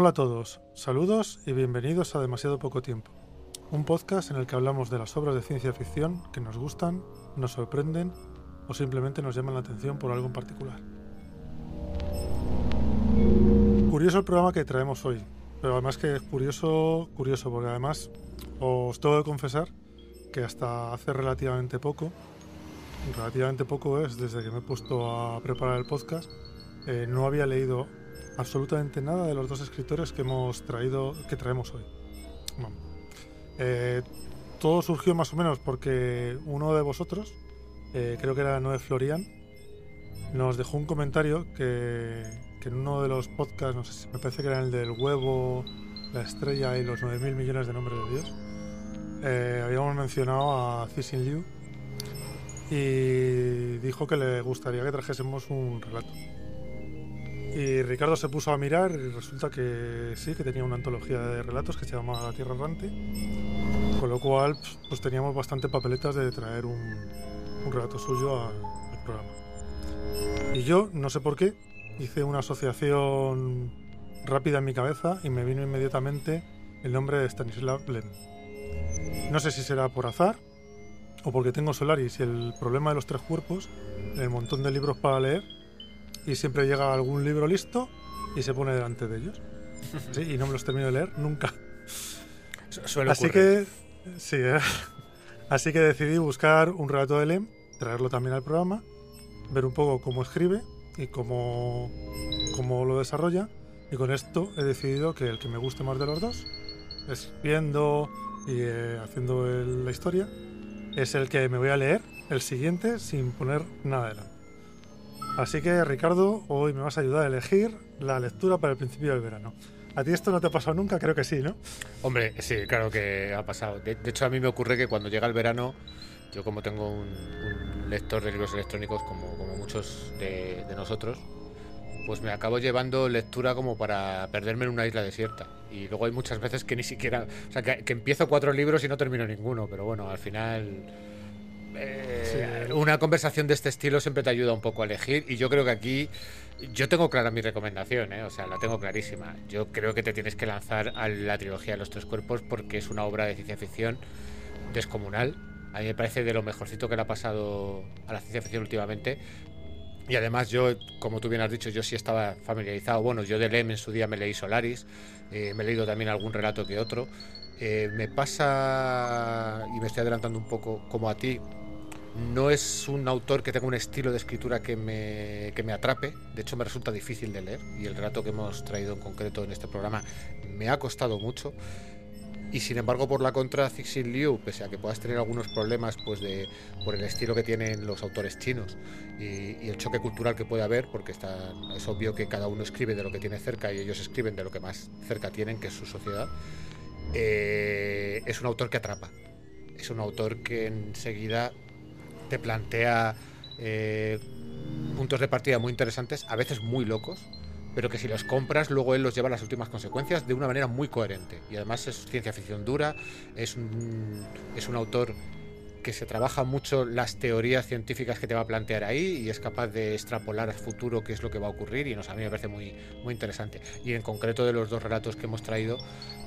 Hola a todos, saludos y bienvenidos a Demasiado Poco Tiempo, un podcast en el que hablamos de las obras de ciencia ficción que nos gustan, nos sorprenden o simplemente nos llaman la atención por algo en particular. Curioso el programa que traemos hoy, pero además que es curioso, curioso, porque además os tengo que confesar que hasta hace relativamente poco, relativamente poco es desde que me he puesto a preparar el podcast, eh, no había leído absolutamente nada de los dos escritores que hemos traído, que traemos hoy. Eh, todo surgió más o menos porque uno de vosotros, eh, creo que era Noé Florian, nos dejó un comentario que, en uno de los podcasts, no sé si me parece que era el del huevo, la estrella y los 9.000 millones de nombres de Dios, eh, habíamos mencionado a Cixin Liu y dijo que le gustaría que trajésemos un relato. Y Ricardo se puso a mirar y resulta que sí, que tenía una antología de relatos que se llama La Tierra Errante, con lo cual pues teníamos bastante papeletas de traer un, un relato suyo al, al, programa. Y yo, no sé por qué, hice una asociación rápida en mi cabeza y me vino inmediatamente el nombre de Stanislav Lem. No sé si será por azar o porque tengo Solaris y el problema de los tres cuerpos, el montón de libros para leer y siempre llega algún libro listo y se pone delante de ellos. Sí, y no me los termino de leer nunca. Suele Así que sí, ¿eh? así que decidí buscar un relato de Lem, traerlo también al programa, ver un poco cómo escribe y cómo, cómo lo desarrolla. Y con esto he decidido que el que me guste más de los dos, escribiendo y eh, haciendo el, la historia, es el que me voy a leer, el siguiente, sin poner nada delante. Así que Ricardo, hoy me vas a ayudar a elegir la lectura para el principio del verano. ¿A ti esto no te ha pasado nunca? Creo que sí, ¿no? Hombre, sí, claro que ha pasado. De, de hecho, a mí me ocurre que cuando llega el verano, yo como tengo un, un lector de libros electrónicos, como, como muchos de, de, nosotros, pues me acabo llevando lectura como para perderme en una isla desierta. Y luego hay muchas veces que ni siquiera... O sea, que, que empiezo cuatro libros y no termino ninguno, pero bueno, al final... Eh. Una conversación de este estilo siempre te ayuda un poco a elegir y yo creo que aquí yo tengo clara mi recomendación, ¿eh? o sea, la tengo clarísima. Yo creo que te tienes que lanzar a la trilogía de los tres cuerpos porque es una obra de ciencia ficción descomunal. A mí me parece de lo mejorcito que le ha pasado a la ciencia ficción últimamente. Y además yo, como tú bien has dicho, yo sí estaba familiarizado. Bueno, yo de Lem en su día me leí Solaris, eh, me he leído también algún relato que otro. Me pasa, y me estoy adelantando un poco como a ti, no es un autor que tenga un estilo de escritura que me, que me, atrape, de hecho me resulta difícil de leer y el relato que hemos traído en concreto en este programa me ha costado mucho. Y sin embargo, por la contra, Cixin Liu, pese a que puedas tener algunos problemas pues de, por el estilo que tienen los autores chinos y, y, el choque cultural que puede haber, porque está, es obvio que cada uno escribe de lo que tiene cerca y ellos escriben de lo que más cerca tienen, que es su sociedad, eh, es un autor que atrapa. Es un autor que enseguida te plantea eh, puntos de partida muy interesantes, a veces muy locos, pero que si los compras, luego él los lleva a las últimas consecuencias de una manera muy coherente. Y además es ciencia ficción dura, es un, es un autor que se trabaja mucho las teorías científicas que te va a plantear ahí y es capaz de extrapolar al futuro qué es lo que va a ocurrir y nos, a mí me parece muy, muy interesante. Y en concreto de los dos relatos que hemos traído,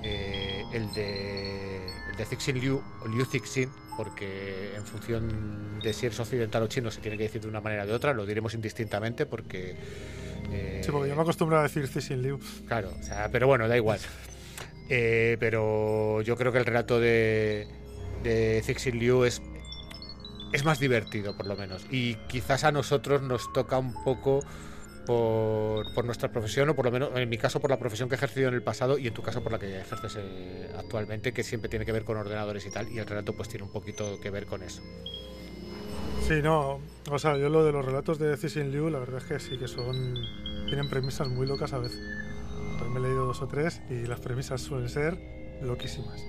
eh, el de, el de Cixin Liu, o Liu Cixin, porque en función de si eres occidental o chino se tiene que decir de una manera o de otra, lo diremos indistintamente porque... Eh, sí, porque yo me acostumbro a decir Cixin Liu. Claro, o sea, pero bueno, da igual. Eh, pero yo creo que el relato de, de Cixin Liu es, es más divertido, por lo menos. Y quizás a nosotros nos toca un poco por, por, nuestra profesión, o por lo menos en mi caso por la profesión que he ejercido en el pasado y en tu caso por la que ejerces eh, actualmente, que siempre tiene que ver con ordenadores y tal, y el relato pues tiene un poquito que ver con eso. Sí, no, o sea, yo lo de los relatos de Cixin Liu, la verdad es que sí que son. tienen premisas muy locas a veces. Me he leído dos o tres y las premisas suelen ser loquísimas.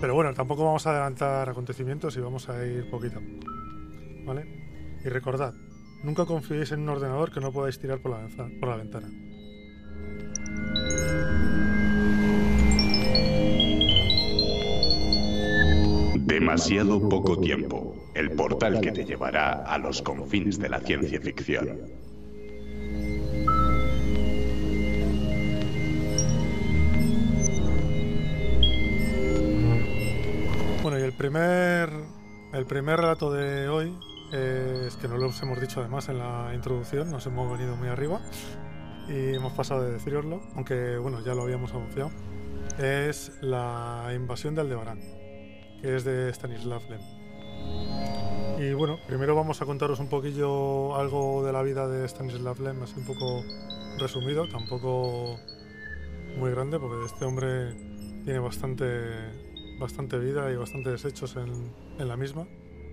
Pero bueno, tampoco vamos a adelantar acontecimientos y vamos a ir poquito. ¿Vale? Y recordad, nunca confiéis en un ordenador que no podáis tirar por la, por la ventana. Demasiado poco tiempo. El portal que te llevará a los confines de la ciencia ficción. Primer, el primer relato de hoy es que no lo hemos dicho además en la introducción, nos hemos venido muy arriba y hemos pasado de deciroslo, aunque bueno, ya lo habíamos anunciado. Es la invasión de Aldebarán, que es de Stanislav Lem. Y bueno, primero vamos a contaros un poquillo algo de la vida de Stanislav Lem, así un poco resumido, tampoco muy grande, porque este hombre tiene bastante, bastante vida y bastantes hechos en, en la misma.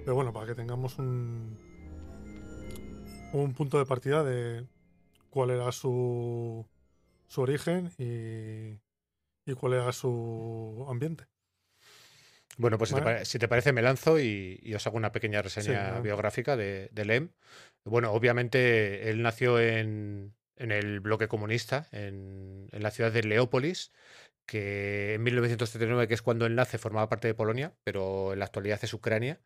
Pero bueno, para que tengamos un, un punto de partida de cuál era su, su origen y, y cuál era su ambiente. Bueno, pues si, te, si te parece, me lanzo y, y os hago una pequeña reseña biográfica de, de Lem. Bueno, obviamente él nació en, en el bloque comunista, en, en la ciudad de Leópolis, que en 1939, que es cuando él nace, formaba parte de Polonia, pero en la actualidad es Ucrania.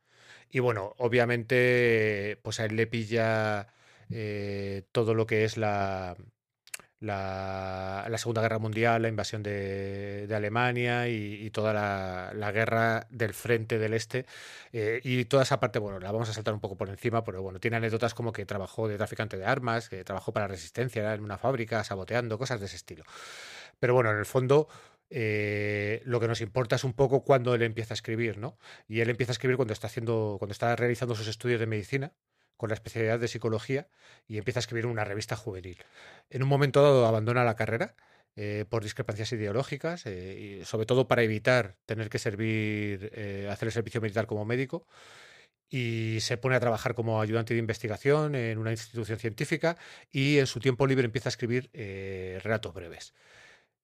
Y bueno, obviamente, pues a él le pilla eh, todo lo que es la, la, Segunda Guerra Mundial, la invasión de, de Alemania y, toda la, la guerra del frente del este. eh, y toda esa parte, bueno, la vamos a saltar un poco por encima, pero bueno, tiene anécdotas como que trabajó de traficante de armas, que trabajó para resistencia en una fábrica, saboteando, cosas de ese estilo. Pero bueno, en el fondo. eh, lo que nos importa es un poco cuando él empieza a escribir, ¿no? Y él empieza a escribir cuando está haciendo, cuando está realizando sus estudios de medicina, con la especialidad de psicología, y empieza a escribir una revista juvenil. En un momento dado abandona la carrera eh, por discrepancias ideológicas, eh, y sobre todo para evitar tener que servir, hacer el servicio militar como médico. Y se pone a trabajar como ayudante de investigación en una institución científica y en su tiempo libre empieza a escribir relatos breves.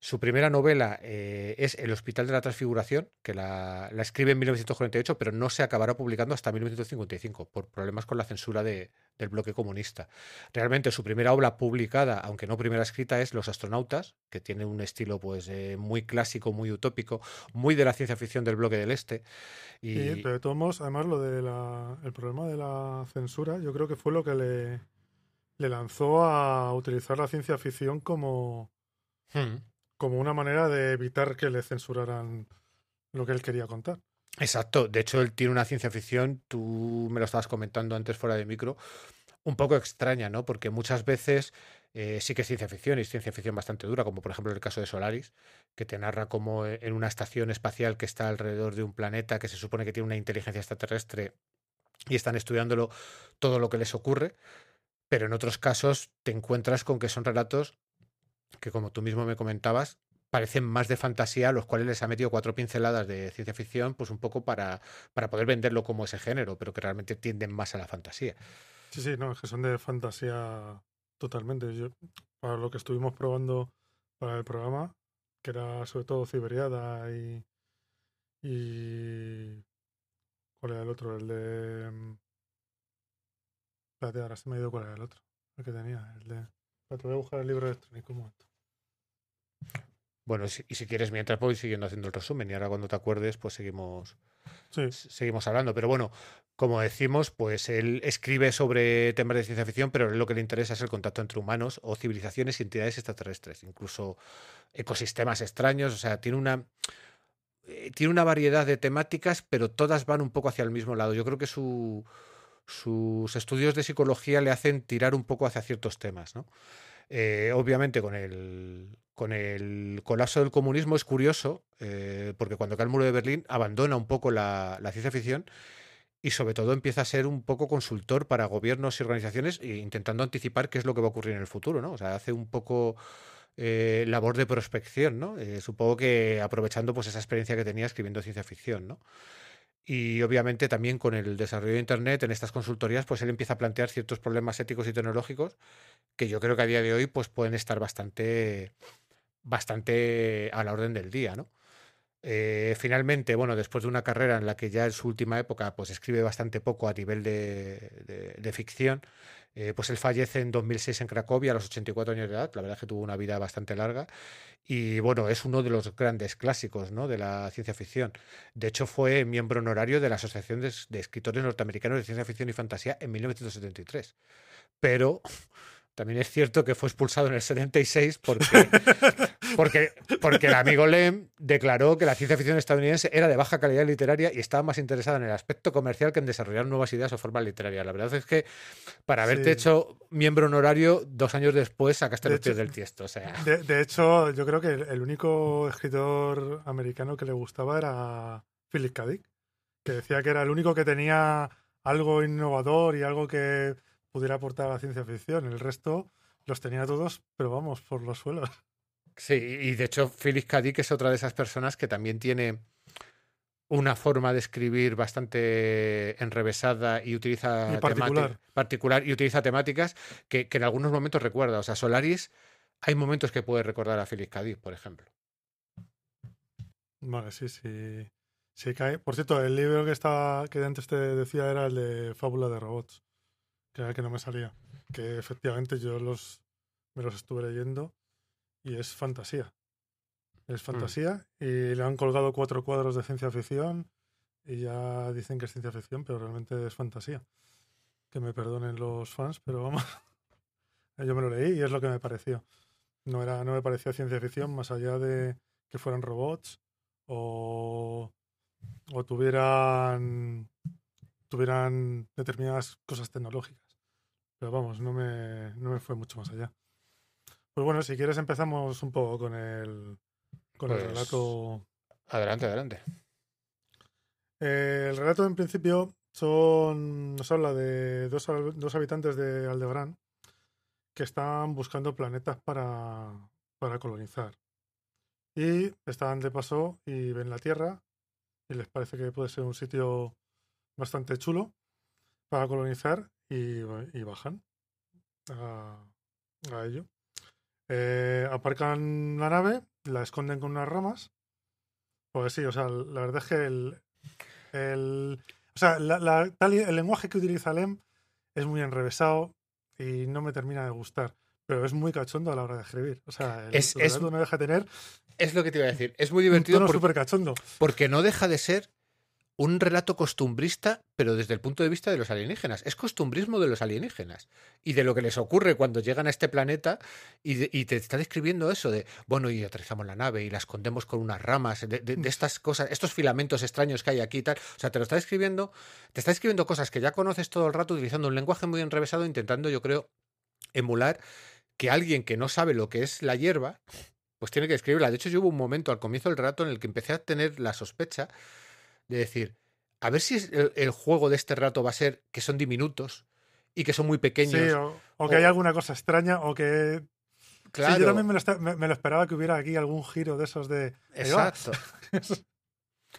Su primera novela eh, es El Hospital de la Transfiguración, que la, la escribe en 1948, pero no se acabará publicando hasta 1955 por problemas con la censura de- del bloque comunista. Realmente su primera obra publicada, aunque no primera escrita, es Los astronautas, que tiene un estilo pues eh, muy clásico, muy utópico, muy de la ciencia ficción del bloque del este. Y, Y, pero de todos modos, además, lo de la, el problema de la censura, yo creo que fue lo que le, le lanzó a utilizar la ciencia ficción como, Hmm. Como una manera de evitar que le censuraran lo que él quería contar. Exacto, de hecho él tiene una ciencia ficción, tú me lo estabas comentando antes fuera de micro, un poco extraña, ¿no? Porque muchas veces eh, sí que es ciencia ficción y es ciencia ficción bastante dura, como por ejemplo el caso de Solaris, que te narra como eh, en una estación espacial que está alrededor de un planeta que se supone que tiene una inteligencia extraterrestre y están estudiándolo todo lo que les ocurre, pero en otros casos te encuentras con que son relatos que, como tú mismo me comentabas, parecen más de fantasía, a los cuales les ha metido cuatro pinceladas de ciencia ficción, pues un poco para, para poder venderlo como ese género, pero que realmente tienden más a la fantasía. Sí, sí, no, es que son de fantasía totalmente. Yo, para lo que estuvimos probando para el programa, que era sobre todo Ciberiada y. y ¿Cuál era el otro? El de. Espérate, ahora se me ha ido cuál era el otro. El que tenía. El de. Espérate, voy a buscar el libro electrónico un momento. Bueno, y si quieres, mientras voy siguiendo haciendo el resumen y ahora cuando te acuerdes, pues seguimos, Sí, seguimos hablando. Pero bueno, como decimos, pues él escribe sobre temas de ciencia ficción, pero lo que le interesa es el contacto entre humanos o civilizaciones y entidades extraterrestres, incluso ecosistemas extraños. O sea, tiene una, eh, tiene una variedad de temáticas, pero todas van un poco hacia el mismo lado. Yo creo que su, sus estudios de psicología le hacen tirar un poco hacia ciertos temas, ¿no? Eh, obviamente con el, con el colapso del comunismo es curioso, eh, porque cuando cae el muro de Berlín abandona un poco la, ciencia ficción y sobre todo empieza a ser un poco consultor para gobiernos y organizaciones e intentando anticipar qué es lo que va a ocurrir en el futuro, ¿no? O sea, hace un poco eh, labor de prospección, ¿no? Eh, supongo que aprovechando pues esa experiencia que tenía escribiendo ciencia ficción, ¿no? Y obviamente también con el desarrollo de Internet en estas consultorías, pues él empieza a plantear ciertos problemas éticos y tecnológicos que yo creo que a día de hoy pues pueden estar bastante, bastante a la orden del día, ¿no? Eh, finalmente, bueno, después de una carrera en la que ya en su última época pues escribe bastante poco a nivel de, de- ficción, eh, pues él fallece en 2006 en Cracovia a los 84 años de edad, la verdad es que tuvo una vida bastante larga y bueno, es uno de los grandes clásicos ¿no? de la ciencia ficción. De hecho, fue miembro honorario de la Asociación de, de Escritores Norteamericanos de Ciencia Ficción y Fantasía en 1973. Pero también es cierto que fue expulsado en el 76 porque, Porque, porque el amigo Lem declaró que la ciencia ficción estadounidense era de baja calidad literaria y estaba más interesada en el aspecto comercial que en desarrollar nuevas ideas o formas literarias. La verdad es que para haberte Sí. hecho miembro honorario, dos años después sacaste De los pies del tiesto. O sea, De, de hecho, yo creo que el, el único escritor americano que le gustaba era Philip K. Dick, que decía que era el único que tenía algo innovador y algo que pudiera aportar a la ciencia ficción. El resto los tenía todos, pero vamos, por los suelos. Sí, y de hecho K. Dick es otra de esas personas que también tiene una forma de escribir bastante enrevesada y utiliza Y particular. particular y utiliza temáticas que, que en algunos momentos recuerda. O sea, Solaris, hay momentos que puede recordar a K. Dick, por ejemplo. Vale, sí, sí. Sí, cae. Por cierto, el libro que estaba que antes te decía era el de Fábula de Robots, que era el que no me salía. Que efectivamente yo los me los estuve leyendo y es fantasía. Es fantasía y le han colgado cuatro cuadros de ciencia ficción y ya dicen que es ciencia ficción, pero realmente es fantasía. Que me perdonen los fans, pero vamos. Yo me lo leí y es lo que me pareció. No era, no me parecía ciencia ficción más allá de que fueran robots o, o tuvieran tuvieran determinadas cosas tecnológicas. Pero vamos, no me, no me fue mucho más allá. Pues bueno, si quieres empezamos un poco con el con el Pues- relato. Adelante, adelante. Eh, el relato en principio son nos habla de dos, dos habitantes de Aldebarán que están buscando planetas para, para colonizar. Y están de paso y ven la Tierra y les parece que puede ser un sitio bastante chulo para colonizar y, y bajan a, a ello. Eh, aparcan la nave, la esconden con unas ramas. Pues sí, o sea, la verdad es que el, el, o sea, la- la- tal y- el lenguaje que utiliza Lem es muy enrevesado y no me termina de gustar. Pero es muy cachondo a la hora de escribir. O sea, el, Es- el es- no deja de tener Es lo que te iba a decir. Es muy un divertido tono por- súper cachondo. porque no deja de ser un relato costumbrista, pero desde el punto de vista de los alienígenas. Es costumbrismo de los alienígenas y de lo que les ocurre cuando llegan a este planeta y, de- y te está describiendo eso de, bueno, y aterrizamos la nave y la escondemos con unas ramas, de, de- de estas cosas, estos filamentos extraños que hay aquí y tal. O sea, te lo está describiendo, te está escribiendo cosas que ya conoces todo el rato utilizando un lenguaje muy enrevesado, intentando, yo creo, emular que alguien que no sabe lo que es la hierba, pues tiene que escribirla. De hecho, yo hubo un momento al comienzo del relato en el que empecé a tener la sospecha de decir, a ver si el, el juego de este rato va a ser que son diminutos y que son muy pequeños. Sí, o, o que o- hay alguna cosa extraña o que... claro, Sí, yo también me lo, esta- me- me lo esperaba que hubiera aquí algún giro de esos de... va. Exacto.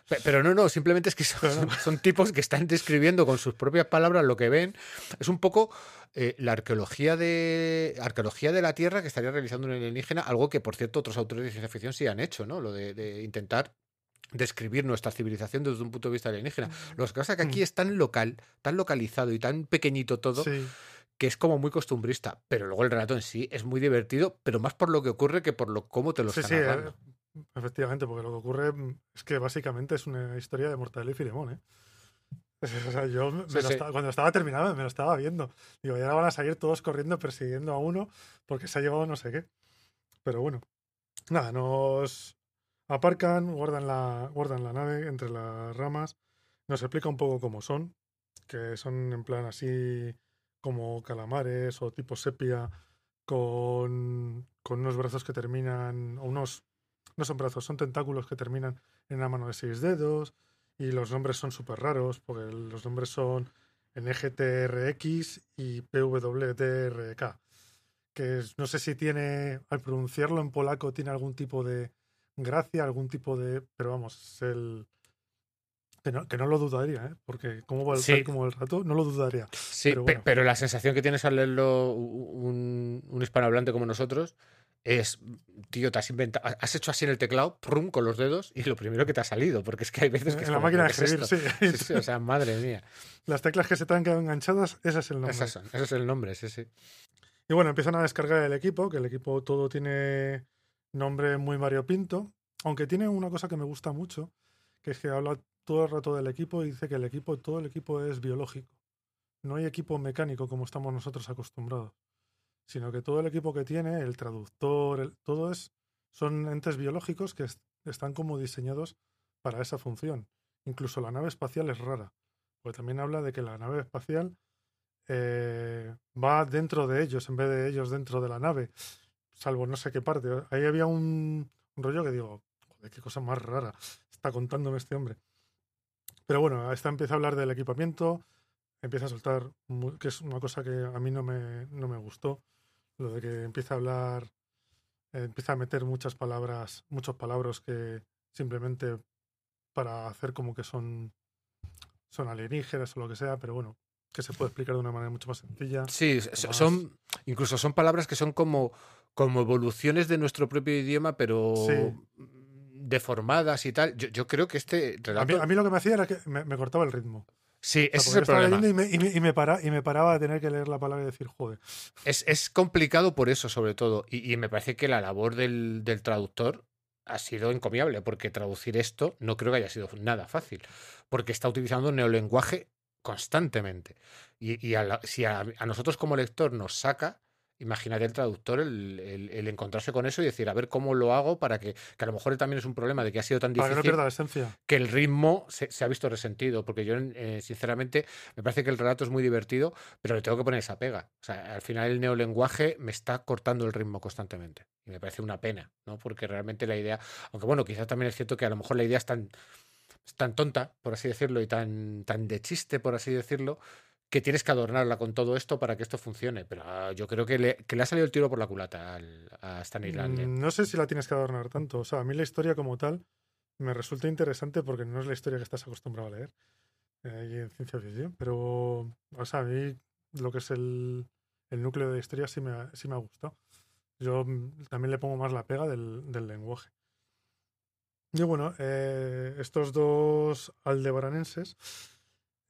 Pe- Pero no, no, simplemente es que son, tipos que están describiendo con sus propias palabras lo que ven. Es un poco eh, la arqueología de arqueología de la Tierra que estaría realizando un alienígena, algo que, por cierto, otros autores de ciencia ficción sí han hecho, ¿no? Lo de, de intentar describir nuestra civilización desde un punto de vista alienígena. Lo que pasa es que aquí Mm. es tan local, tan localizado y tan pequeñito todo, Sí, que es como muy costumbrista. Pero luego el relato en sí es muy divertido, pero más por lo que ocurre que por lo cómo te lo sí, está sí, eh, efectivamente, porque lo que ocurre mm, es que básicamente es una historia de Mortadelo y Filemón, ¿eh? O sea, yo me Sí, lo sí. estaba- cuando estaba terminado me lo estaba viendo. Digo, y ahora van a salir todos corriendo persiguiendo a uno porque se ha llevado no sé qué. Pero bueno, nada, nos aparcan, guardan la, guardan la nave entre las ramas, nos explica un poco cómo son, que son en plan así como calamares o tipo sepia con, con unos brazos que terminan, o unos, no son brazos, son tentáculos que terminan en una mano de seis dedos y los nombres son súper raros porque los nombres son NGTRX y PWTRK que no sé si tiene, al pronunciarlo en polaco, tiene algún tipo de gracia, algún tipo de... Pero vamos, es el... Que no, que no lo dudaría, ¿eh? Porque como va el, Sí. como el rato, no lo dudaría. Sí, Pero pe- bueno. pero la sensación que tienes al leerlo un, un hispanohablante como nosotros es, tío, te has inventado, has hecho así en el teclado, prum, con los dedos, y lo primero que te ha salido, porque es que hay veces que es la como, máquina de ¿qué es escribir, sí. Sí, sí, o sea, madre mía. Las teclas que se te han quedado enganchadas, ese es el nombre. Esas son, ese es el nombre, sí, sí. Y bueno, empiezan a descargar el equipo, que el equipo todo tiene nombre muy variopinto, aunque tiene una cosa que me gusta mucho, que es que habla todo el rato del equipo y dice que el equipo, todo el equipo es biológico. No hay equipo mecánico como estamos nosotros acostumbrados, sino que todo el equipo que tiene, el traductor, el- todo es son entes biológicos que están como diseñados para esa función. Incluso la nave espacial es rara, porque también habla de que la nave espacial eh, va dentro de ellos en vez de ellos dentro de la nave, salvo no sé qué parte. Ahí había un, rollo que digo, joder, qué cosa más rara está contándome este hombre. Pero bueno, esta empieza a hablar del equipamiento, empieza a soltar, que es una cosa que a mí no me, no me gustó, lo de que empieza a hablar, eh, empieza a meter muchas palabras, muchos palabras que simplemente para hacer como que son, son alienígenas o lo que sea, pero bueno, que se puede explicar de una manera mucho más sencilla. Sí, son incluso son palabras que son como, como evoluciones de nuestro propio idioma, pero deformadas y tal. Yo, creo que este relato... a, mí, lo que me hacía era que me, cortaba el ritmo. Sí, ese es el problema. Y me, y, me para, y me paraba de tener que leer la palabra y decir, joder. Es, es complicado por eso, sobre todo. Y, me parece que la labor del, del traductor ha sido encomiable, porque traducir esto no creo que haya sido nada fácil, porque está utilizando neolenguaje constantemente. Y, si a, nosotros como lector nos saca, imagínate el traductor el, encontrarse con eso y decir, a ver cómo lo hago para que, que a lo mejor también es un problema de que ha sido tan difícil. que no pierda la esencia. Que el ritmo se, ha visto resentido, porque yo, eh, sinceramente, me parece que el relato es muy divertido, pero le tengo que poner esa pega. O sea, al final el neolenguaje me está cortando el ritmo constantemente. Y me parece una pena, ¿no? Porque realmente la idea, aunque bueno, quizás también es cierto que a lo mejor la idea es tan, tan tonta, por así decirlo, y tan, tan de chiste, por así decirlo, que tienes que adornarla con todo esto para que esto funcione. Pero ah, yo creo que le, que le, ha salido el tiro por la culata a Stanley mm, No sé si la tienes que adornar tanto. O sea, a mí la historia como tal me resulta interesante porque no es la historia que estás acostumbrado a leer eh, en ciencia ficción. Pero, o sea, a mí lo que es el, el núcleo de la historia sí me, sí me ha gustado. Yo mm, también le pongo más la pega del, del lenguaje. Y bueno, eh, estos dos aldebaranenses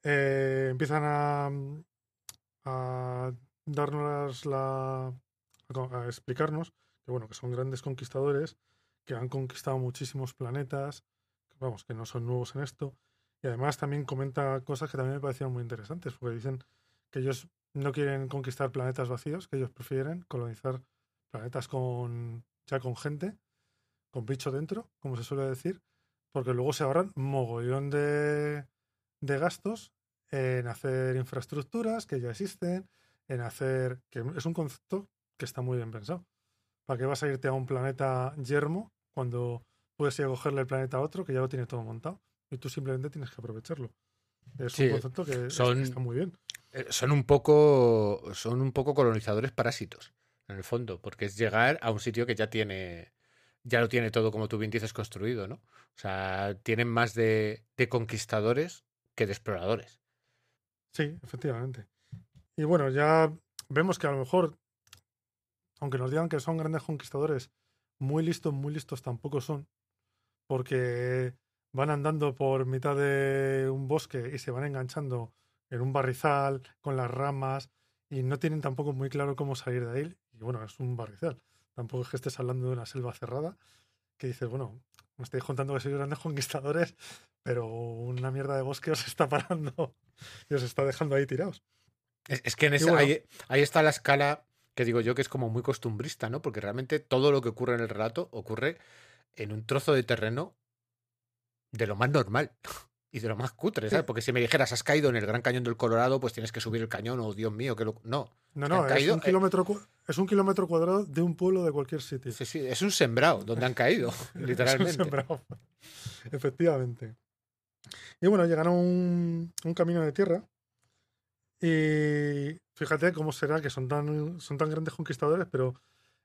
eh, empiezan a, a darnos la. a explicarnos que bueno, que son grandes conquistadores, que han conquistado muchísimos planetas, vamos, que no son nuevos en esto. Y además también comenta cosas que también me parecieron muy interesantes, porque dicen que ellos no quieren conquistar planetas vacíos, que ellos prefieren colonizar planetas con ya con gente con bicho dentro, como se suele decir, porque luego se ahorran mogollón de, de gastos en hacer infraestructuras que ya existen, en hacer. que es un concepto que está muy bien pensado. ¿Para qué vas a irte a un planeta yermo cuando puedes ir a cogerle el planeta a otro que ya lo tiene todo montado? Y tú simplemente tienes que aprovecharlo. Es un concepto que está muy bien. Eh, son un poco. Son un poco colonizadores parásitos, en el fondo, porque es llegar a un sitio que ya tiene ya lo tiene todo, como tú bien dices, construido, ¿no? O sea, tienen más de, conquistadores que de exploradores. Sí, efectivamente. Y bueno, ya vemos que a lo mejor, aunque nos digan que son grandes conquistadores, muy listos, muy listos tampoco son, porque van andando por mitad de un bosque y se van enganchando en un barrizal con las ramas y no tienen tampoco muy claro cómo salir de ahí. Y bueno, es un barrizal. Tampoco es que estés hablando de una selva cerrada, que dices, bueno, me estáis contando que sois grandes conquistadores, pero una mierda de bosque os está parando y os está dejando ahí tirados. Es, que en ese, ahí, está la escala que digo yo que es como muy costumbrista, ¿no? Porque realmente todo lo que ocurre en el relato ocurre en un trozo de terreno de lo más normal y de lo más cutre, ¿sabes? Porque si me dijeras, has caído en el Gran Cañón del Colorado, pues tienes que subir el cañón, o oh, Dios mío, que lo... No. No, no, es, un kilómetro, es un kilómetro cuadrado de un pueblo de cualquier sitio. Sí, sí, es un sembrado donde han caído, literalmente. es un sembrado, efectivamente. Y bueno, llegaron a un, camino de tierra. Y fíjate cómo será que son tan, son tan grandes conquistadores, pero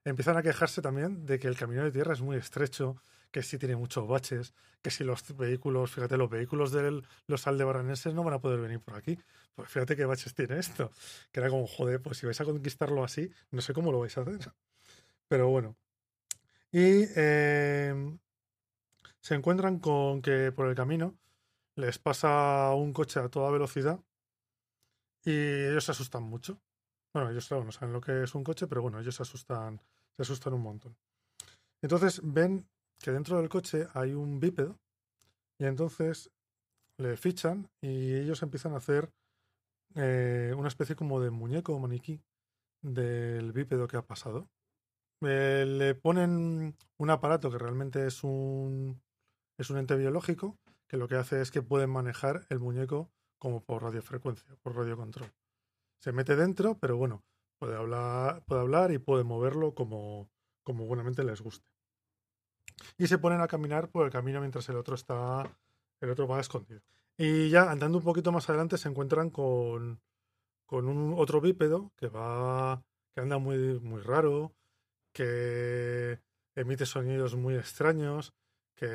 empiezan a quejarse también de que el camino de tierra es muy estrecho, que sí tiene muchos baches, que si los vehículos, fíjate, los vehículos de los aldebaraneses no van a poder venir por aquí. Pues fíjate qué baches tiene esto. Que era como, joder, pues si vais a conquistarlo así, no sé cómo lo vais a hacer. Pero bueno. Y em, se encuentran con que por el camino les pasa un coche a toda velocidad y ellos se asustan mucho. Bueno, ellos no saben lo que es un coche, pero bueno, ellos se asustan, se asustan un montón. Entonces ven que dentro del coche hay un bípedo y entonces le fichan y ellos empiezan a hacer eh, una especie como de muñeco o maniquí del bípedo que ha pasado. eh, le ponen un aparato que realmente es un, es un ente biológico que lo que hace es que pueden manejar el muñeco como por radiofrecuencia, por radiocontrol. Se mete dentro, pero bueno, puede hablar, puede hablar y puede moverlo como, como buenamente les guste. Y se ponen a caminar por el camino mientras el otro está. El otro va escondido. Y ya andando un poquito más adelante se encuentran con, con un otro bípedo que va. que anda muy, muy raro, que emite sonidos muy extraños, que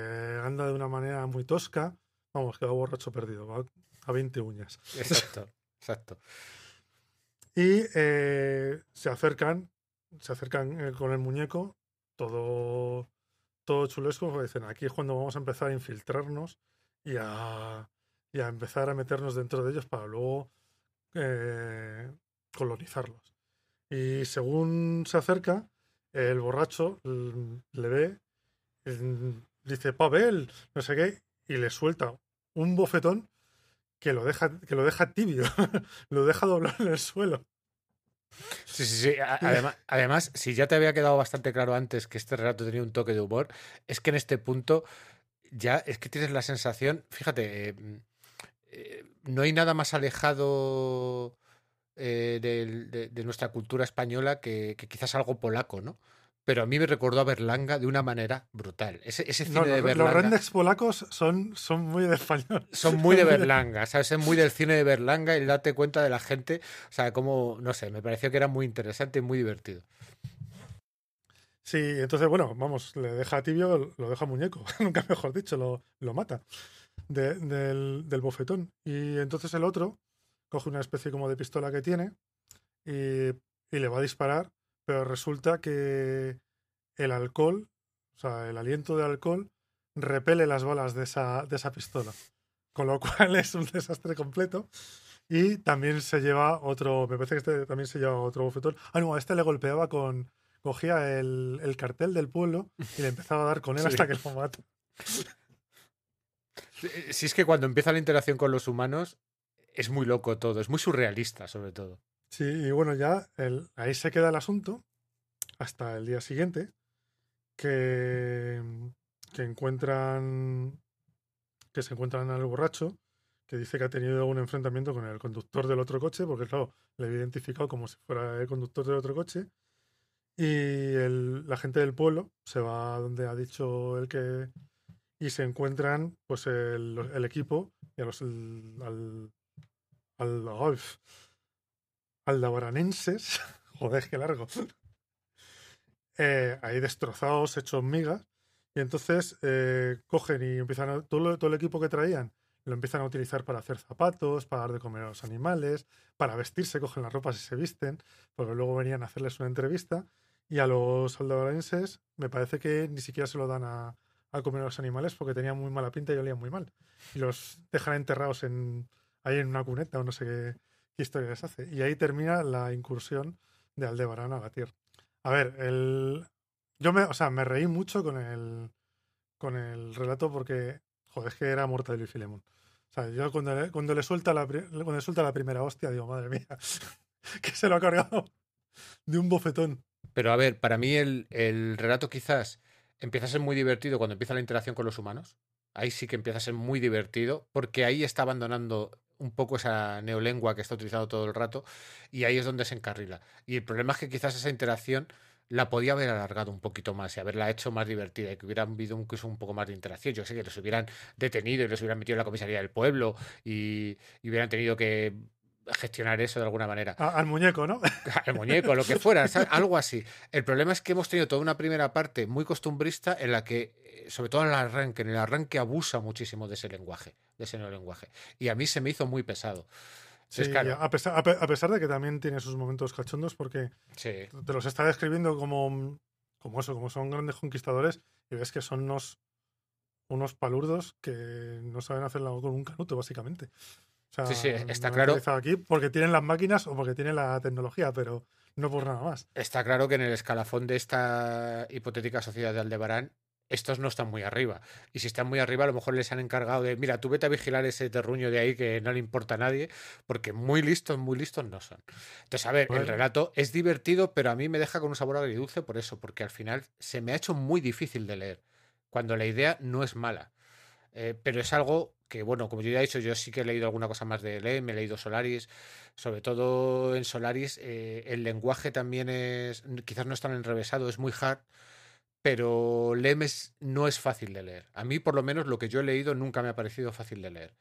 anda de una manera muy tosca. Vamos, que va borracho perdido, va a 20 uñas. Exacto, exacto. Y eh, se acercan, se acercan eh, con el muñeco, todo, todo chulesco, porque dicen, aquí es cuando vamos a empezar a infiltrarnos y a, y a empezar a meternos dentro de ellos para luego eh, colonizarlos. Y según se acerca, el borracho l- le ve, mm, dice, Pavel, no sé qué, y le suelta un bofetón que lo deja, que lo deja tibio, lo deja doblar en el suelo. Sí, sí, sí. Además, además, si ya te había quedado bastante claro antes que este relato tenía un toque de humor, es que en este punto ya es que tienes la sensación, fíjate, eh, eh, no hay nada más alejado eh, de, nuestra cultura española que quizás algo polaco, ¿no? Pero a mí me recordó a Berlanga de una manera brutal. Ese, ese cine No, de los, los Berlanga rednecks polacos son, son muy de español. son muy de Berlanga, ¿sabes? Es muy del cine de Berlanga y date cuenta de la gente, o sea, como, no sé, me pareció que era muy interesante y muy divertido. Sí, entonces, bueno, vamos, le deja tibio, lo deja muñeco, nunca mejor dicho, lo, lo mata de- del, del bofetón. Y entonces el otro coge una especie como de pistola que tiene y, y le va a disparar, pero resulta que el alcohol, o sea, el aliento de alcohol, repele las balas de esa, de esa pistola. Con lo cual es un desastre completo. Y también se lleva otro, me parece que este también se lleva otro bofetón. Ah, no, a este le golpeaba con, cogía el, el cartel del pueblo y le empezaba a dar con él Sí. hasta que lo mata. Eh, Si es que cuando empieza la interacción con los humanos es muy loco todo, es muy surrealista sobre todo. Sí, y bueno, ya ahí se queda el asunto hasta el día siguiente, que, que encuentran que se encuentran al borracho, que dice que ha tenido un enfrentamiento con el conductor del otro coche, porque claro, le había identificado como si fuera el conductor del otro coche, y la gente del pueblo se va donde ha dicho el que y se encuentran pues el, equipo y a los al al, aldabaranenses, joder, qué largo, eh, ahí destrozados, hechos migas, y entonces eh, cogen y empiezan a, todo, todo el equipo que traían lo empiezan a utilizar para hacer zapatos, para dar de comer a los animales, para vestirse, cogen las ropas y se visten, porque luego venían a hacerles una entrevista, y a los aldabaranenses me parece que ni siquiera se lo dan a, a comer a los animales porque tenían muy mala pinta y olían muy mal. Y los dejan enterrados en, ahí en una cuneta o no sé qué, qué historia les hace. Y ahí termina la incursión de Aldebarán a la. A ver, el... yo me, o sea, me reí mucho con el, con el relato porque, joder, es que era Mortadelo y Filemón. O sea, yo cuando le, cuando le suelta la, cuando suelta la primera hostia, digo, madre mía, que se lo ha cargado de un bofetón. Pero a ver, para mí el, el relato quizás empieza a ser muy divertido cuando empieza la interacción con los humanos. Ahí sí que empieza a ser muy divertido porque ahí está abandonando un poco esa neolengua que está utilizando todo el rato y ahí es donde se encarrila. Y el problema es que quizás esa interacción la podía haber alargado un poquito más y haberla hecho más divertida y que hubiera habido incluso un poco más de interacción. Yo sé que los hubieran detenido y los hubieran metido en la comisaría del pueblo y, y hubieran tenido que gestionar eso de alguna manera A- al muñeco, ¿no? el muñeco, lo que fuera, ¿sabes? algo así. El problema es que hemos tenido toda una primera parte muy costumbrista en la que, sobre todo en el arranque, en el arranque abusa muchísimo de ese lenguaje, de ese neolenguaje. Y a mí se me hizo muy pesado. Sí, es claro, a, pesar, a pe- a pesar de que también tiene sus momentos cachondos porque sí. te los está describiendo como, como eso, como son grandes conquistadores y ves que son unos, unos palurdos que no saben hacerlo con un canuto, básicamente. O sea, Sí, sí, está claro. aquí porque tienen las máquinas o porque tienen la tecnología, pero no por nada más. Está claro que en el escalafón de esta hipotética sociedad de Aldebarán estos no están muy arriba. Y si están muy arriba, a lo mejor les han encargado de, mira, tú vete a vigilar ese terruño de ahí que no le importa a nadie, porque muy listos, muy listos no son. Entonces, a ver, el relato es divertido, pero a mí me deja con un sabor agridulce por eso, porque al final se me ha hecho muy difícil de leer, cuando la idea no es mala. Eh, pero es algo que, bueno, como yo ya he dicho, yo sí que he leído alguna cosa más de él, me he leído Solaris, sobre todo en Solaris, eh, el lenguaje también es, quizás no es tan enrevesado, es muy hard, pero Lemes no es fácil de leer. A mí, por lo menos, lo que yo he leído nunca me ha parecido fácil de leer.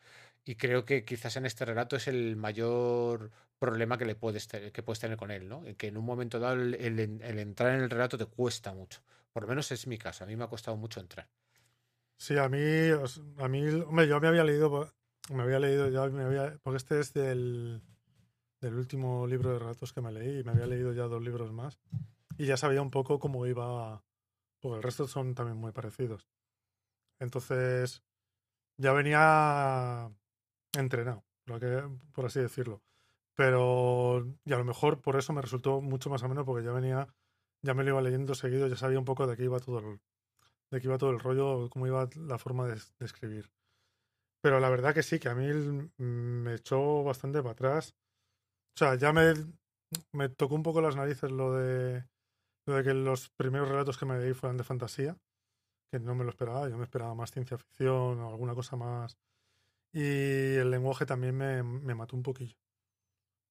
Y creo que quizás en este relato es el mayor problema que, le puedes, que puedes tener con él, ¿no? Que en un momento dado el, entrar en el relato te cuesta mucho. Por lo menos es mi caso. A mí me ha costado mucho entrar. Sí, a mí, a mí, hombre, yo me había leído, me había leído ya, me había, porque este es del, del último libro de relatos que me leí y me había leído ya dos libros más y ya sabía un poco cómo iba porque el resto son también muy parecidos. Entonces, ya venía entrenado, por así decirlo. Pero, y a lo mejor por eso me resultó mucho más ameno, porque ya venía, ya me lo iba leyendo seguido, ya sabía un poco de qué iba todo el, de qué iba todo el rollo, cómo iba la forma de, escribir. Pero la verdad que sí, que a mí me echó bastante para atrás. O sea, ya me, me tocó un poco las narices lo de de que los primeros relatos que me leí fueran de fantasía, que no me lo esperaba, yo me esperaba más ciencia ficción o alguna cosa más. Y el lenguaje también me, me mató un poquillo.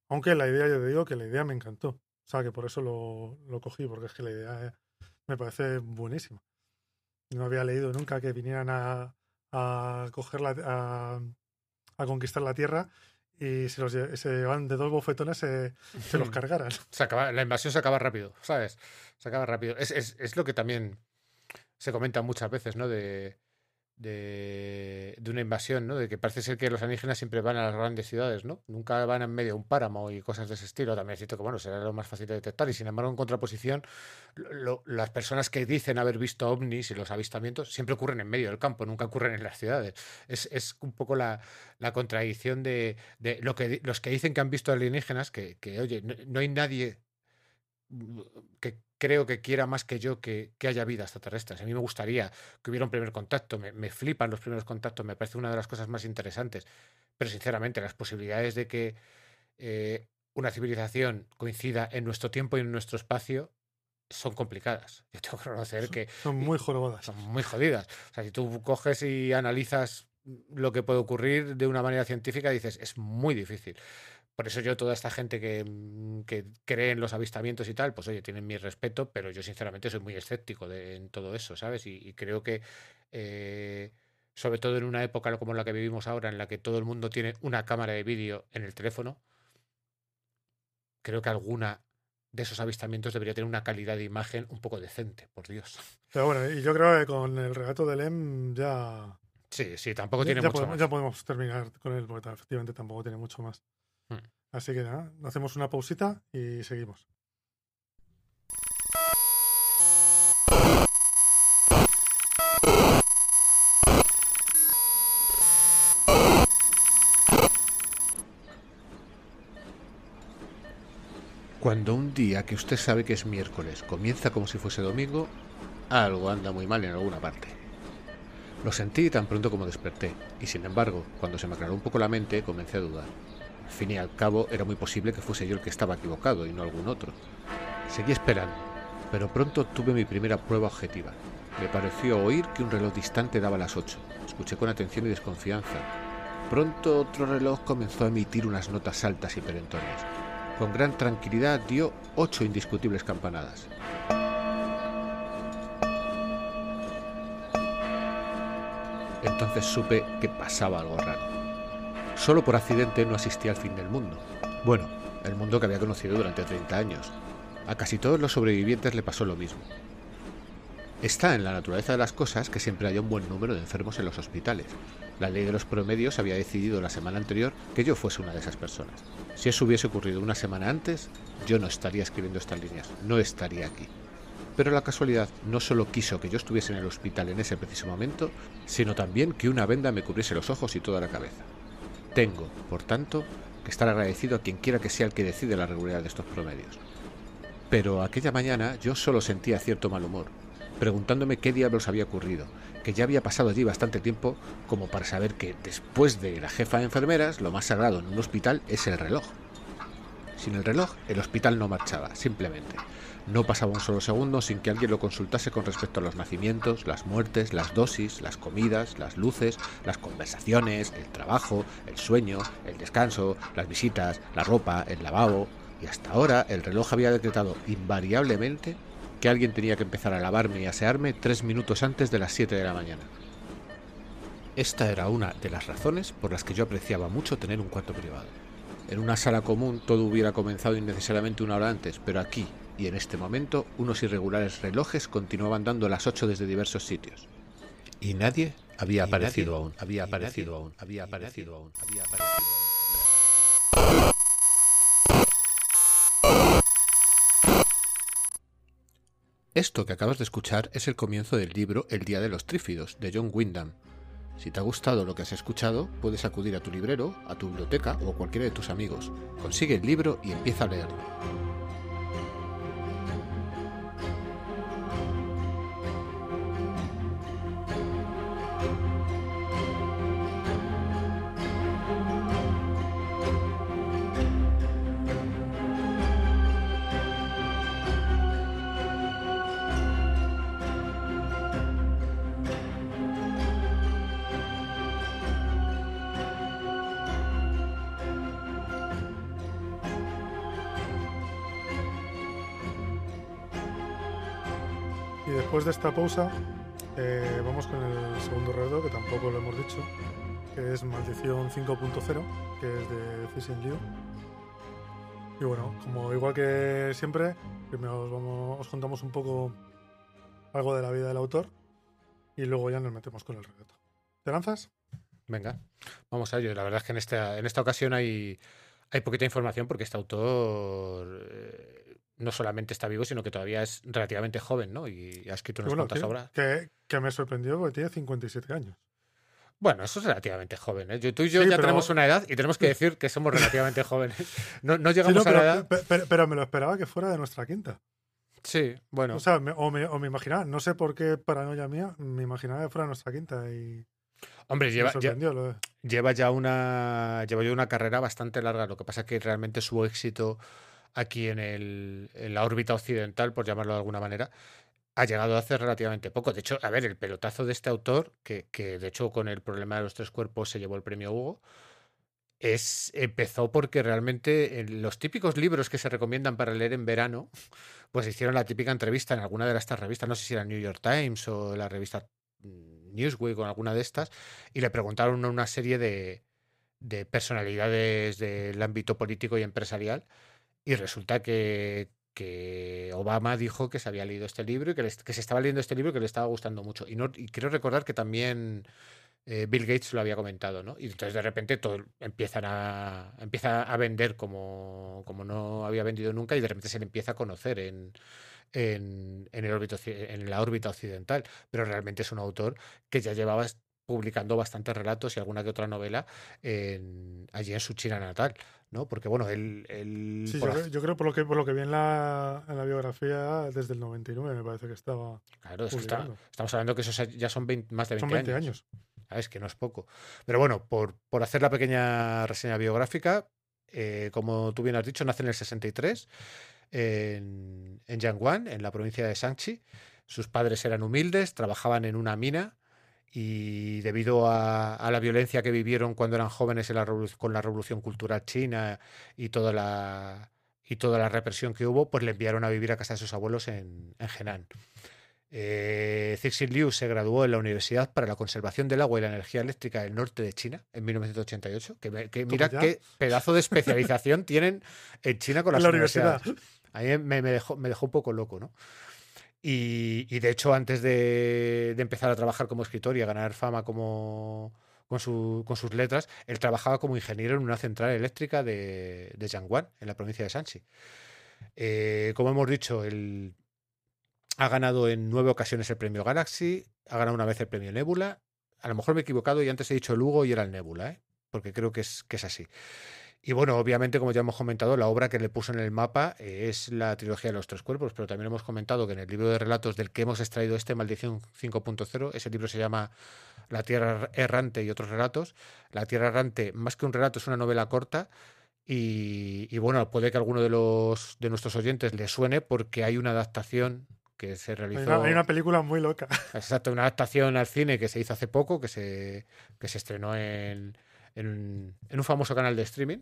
Aunque la idea, yo te digo que la idea me encantó. O sea, que por eso lo, lo cogí, porque es que la idea eh, me parece buenísima. No había leído nunca que vinieran a, a coger a, a conquistar la Tierra y se, los, se van de dos bofetones, se, se los cargaran. Se acaba, la invasión se acaba rápido, ¿sabes? Se acaba rápido. Es, es, es lo que también se comenta muchas veces, ¿no? De, de, una invasión, ¿no? De que parece ser que los alienígenas siempre van a las grandes ciudades, ¿no? Nunca van en medio de un páramo y cosas de ese estilo. También es cierto que, bueno, será lo más fácil de detectar. Y sin embargo, en contraposición, las personas que dicen haber visto ovnis y los avistamientos siempre ocurren en medio del campo, nunca ocurren en las ciudades. Es, es un poco la, la contradicción de, de, lo que, los que dicen que han visto alienígenas, que, que oye, no hay nadie que creo que quiera más que yo que, haya vida extraterrestre. A mí me gustaría que hubiera un primer contacto. Me, flipan los primeros contactos, me parece una de las cosas más interesantes. Pero sinceramente, las posibilidades de que eh, una civilización coincida en nuestro tiempo y en nuestro espacio son complicadas. Yo tengo que reconocer que. Son muy jodidas. Son muy jodidas. O sea, si tú coges y analizas lo que puede ocurrir de una manera científica, dices, es muy difícil. Por eso yo, toda esta gente mm, que, cree en los avistamientos y tal, pues oye, tienen mi respeto, pero yo sinceramente soy muy escéptico de, en todo eso, ¿sabes? Y, creo que, eh, sobre todo en una época como la que vivimos ahora, en la que todo el mundo tiene una cámara de vídeo en el teléfono, creo que alguna de esos avistamientos debería tener una calidad de imagen un poco decente, por Dios. Pero bueno, y yo creo que con el relato de Lem ya... Sí, sí, tampoco tiene ya mucho podemos, Ya podemos terminar con él, porque efectivamente tampoco tiene mucho más. Hmm. Así que nada, hacemos una pausita y seguimos. Cuando un día que usted sabe que es miércoles comienza como si fuese domingo, algo anda muy mal en alguna parte. Lo sentí tan pronto como desperté, y sin embargo, cuando se me aclaró un poco la mente, comencé a dudar. Al fin y al cabo, era muy posible que fuese yo el que estaba equivocado y no algún otro. Seguí esperando, pero pronto tuve mi primera prueba objetiva. Me pareció oír que un reloj distante daba las ocho. Escuché con atención y desconfianza. Pronto otro reloj comenzó a emitir unas notas altas y perentorias. Con gran tranquilidad dio ocho indiscutibles campanadas. Entonces supe que pasaba algo raro. Solo por accidente no asistí al fin del mundo. Bueno, el mundo que había conocido durante 30 años. A casi todos los sobrevivientes le pasó lo mismo. Está en la naturaleza de las cosas que siempre haya un buen número de enfermos en los hospitales. La ley de los promedios había decidido la semana anterior que yo fuese una de esas personas. Si eso hubiese ocurrido una semana antes, yo no estaría escribiendo estas líneas, no estaría aquí. Pero la casualidad no solo quiso que yo estuviese en el hospital en ese preciso momento, sino también que una venda me cubriese los ojos y toda la cabeza. Tengo, por tanto, que estar agradecido a quien quiera que sea el que decide la regularidad de estos promedios. Pero aquella mañana yo solo sentía cierto mal humor. preguntándome qué diablos había ocurrido, que ya había pasado allí bastante tiempo como para saber que después de la jefa de enfermeras, lo más sagrado en un hospital es el reloj. Sin el reloj, el hospital no marchaba, simplemente. No pasaba un solo segundo sin que alguien lo consultase con respecto a los nacimientos, las muertes, las dosis, las comidas, las luces, las conversaciones, el trabajo, el sueño, el descanso, las visitas, la ropa, el lavabo. Y hasta ahora el reloj había decretado invariablemente que alguien tenía que empezar a lavarme y asearme tres minutos antes de las 7 de la mañana. Esta era una de las razones por las que yo apreciaba mucho tener un cuarto privado. En una sala común todo hubiera comenzado innecesariamente una hora antes, pero aquí, y en este momento unos irregulares relojes continuaban dando las 8 desde diversos sitios. Y nadie había aparecido aún, había aparecido aún, había aparecido aún, había aparecido aún. Esto que acabas de escuchar es el comienzo del libro El Día de los Trífidos, de John Wyndham. Si te ha gustado lo que has escuchado, puedes acudir a tu librero, a tu biblioteca o a cualquiera de tus amigos. Consigue el libro y empieza a leerlo. Después de esta pausa, eh, vamos con el segundo relato, que tampoco lo hemos dicho, que es Maldición 5.0, que es de Fishing Liu. Y bueno, como igual que siempre, primero os, vamos- os contamos un poco algo de la vida del autor y luego ya nos metemos con el relato. ¿Te lanzas? Venga, vamos a ello. La verdad es que en esta, en esta ocasión hay, hay poquita información porque este autor eh, no solamente está vivo, sino que todavía es relativamente joven, ¿no? Y ha escrito unas bueno, cuantas que, obras. que- que me sorprendió porque tiene 57 años. Bueno, eso es relativamente joven. ¿eh? Yo- tú y yo Sí, ya pero- tenemos una edad y tenemos que decir que somos relativamente jóvenes. No, no Sí, llegamos a la pero, edad. pe- pe- pero me lo esperaba que fuera de nuestra quinta. Sí, bueno. O sea, me- o, me, o me imaginaba, no sé por qué paranoia mía, me imaginaba que fuera de nuestra quinta y Hombre, lleva, de- lleva ya una lleva ya una carrera bastante larga. Lo que pasa es que realmente su éxito aquí en, el, en la órbita occidental, por llamarlo de alguna manera, ha llegado hace relativamente poco. De hecho, a ver, el pelotazo de este autor, que, que de hecho con el problema de los tres cuerpos se llevó el premio Hugo, es, empezó porque realmente en los típicos libros que se recomiendan para leer en verano, pues hicieron la típica entrevista en alguna de estas revistas, no sé si era New York Times o la revista mm, Newsweek o alguna de estas, y le preguntaron una serie de, de personalidades del ámbito político y empresarial, y resulta que, que Obama dijo que se había leído este libro y que, que se estaba leyendo este libro y que le estaba gustando mucho. Y, no, y quiero recordar que también eh, Bill Gates lo había comentado, ¿no? Y entonces de repente todo empiezan a, empieza a vender como, como no había vendido nunca y de repente se le empieza a conocer en, en, en el órbita occi- en la órbita occidental. Pero realmente es un autor que ya llevaba publicando bastantes relatos y alguna que otra novela en- allí en su China natal, ¿no? Porque bueno, él... él Sí, yo, creo- yo creo por lo que por lo que vi en la, en la biografía, desde el 99 me parece que estaba. Claro, es que está- estamos hablando que eso ya son 20 más de 20, Son 20 años. ¿Sabes? Que no es poco. Pero bueno, por, por hacer la pequeña reseña biográfica, eh, como tú bien has dicho, nace en el 63 en, en Yangguan, en la provincia de Shanxi. Sus padres eran humildes, trabajaban en una mina y debido a, a la violencia que vivieron cuando eran jóvenes en la con la revolución cultural china y toda la, y toda la represión que hubo, pues le enviaron a vivir a casa de sus abuelos en, en Henan. Eh, Cixin Liu se graduó en la Universidad para la Conservación del Agua y la Energía Eléctrica del Norte de China en 1988. Que, que mira qué pedazo de especialización tienen en China con las la universidades. universidad. A mí me, me dejó, me dejó un poco loco, ¿no? Y, de hecho, antes de, empezar a trabajar como escritor y a ganar fama como, con, su- con sus letras, él trabajaba como ingeniero en una central eléctrica de, de Yangguan, en la provincia de Shanxi. Eh, como hemos dicho, él ha ganado en nueve ocasiones el premio Galaxy, ha ganado una vez el premio Nebula. A lo mejor me he equivocado y antes he dicho el Hugo y era el Nebula, ¿eh? porque creo que es, que es así. Y bueno, obviamente, como ya hemos comentado, la obra que le puso en el mapa es la trilogía de los tres cuerpos, pero también hemos comentado que en el libro de relatos del que hemos extraído este, Maldición 5.0, ese libro se llama La Tierra Errante y otros relatos. La Tierra Errante, más que un relato, es una novela corta. Y, y bueno, puede que a alguno de los de nuestros oyentes le suene porque hay una adaptación que se Hay realizó. una, hay una película muy loca. Exacto, una adaptación al cine que se hizo hace poco, que se, que se estrenó en, en, un- en un famoso canal de streaming,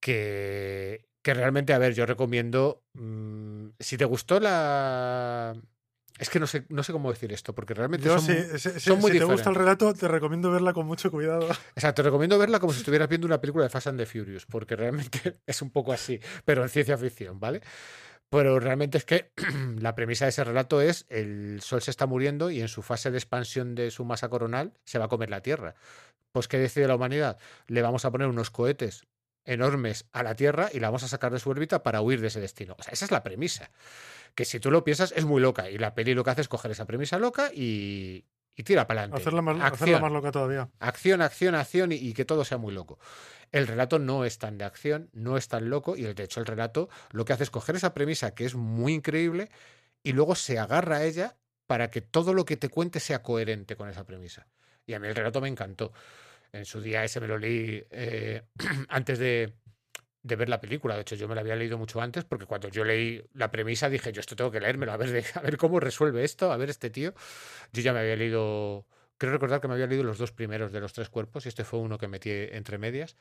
que, que realmente, a ver, yo recomiendo, mm, si te gustó la... Es que no sé, no sé cómo decir esto, porque realmente Yo, son, sí, mu- si, muy te gusta el relato, te recomiendo verla con mucho cuidado. Exacto, te recomiendo verla como si estuvieras viendo una película de Fast and the Furious, porque realmente es un poco así, pero en ciencia ficción, ¿vale? Pero realmente es que la premisa de ese relato es el Sol se está muriendo y en su fase de expansión de su masa coronal se va a comer la Tierra. Pues ¿qué decide la humanidad? Le vamos a poner unos cohetes enormes a la Tierra y la vamos a sacar de su órbita para huir de ese destino. O sea, esa es la premisa. Que si tú lo piensas es muy loca y la peli lo que hace es coger esa premisa loca y, y tira para adelante. Hacerla más, hacerla más loca todavía. Acción, acción, acción y, y que todo sea muy loco. El relato no es tan de acción, no es tan loco y de hecho el relato lo que hace es coger esa premisa que es muy increíble y luego se agarra a ella para que todo lo que te cuente sea coherente con esa premisa. Y a mí el relato me encantó. En su día ese me lo leí eh, antes de, ver la película. De hecho, yo me la había leído mucho antes porque cuando yo leí la premisa dije, yo esto tengo que leérmelo, a ver, de- a ver cómo resuelve esto, a ver este tío. Yo ya me había leído, creo recordar que me había leído los dos primeros de los tres cuerpos y este fue uno que metí entre medias.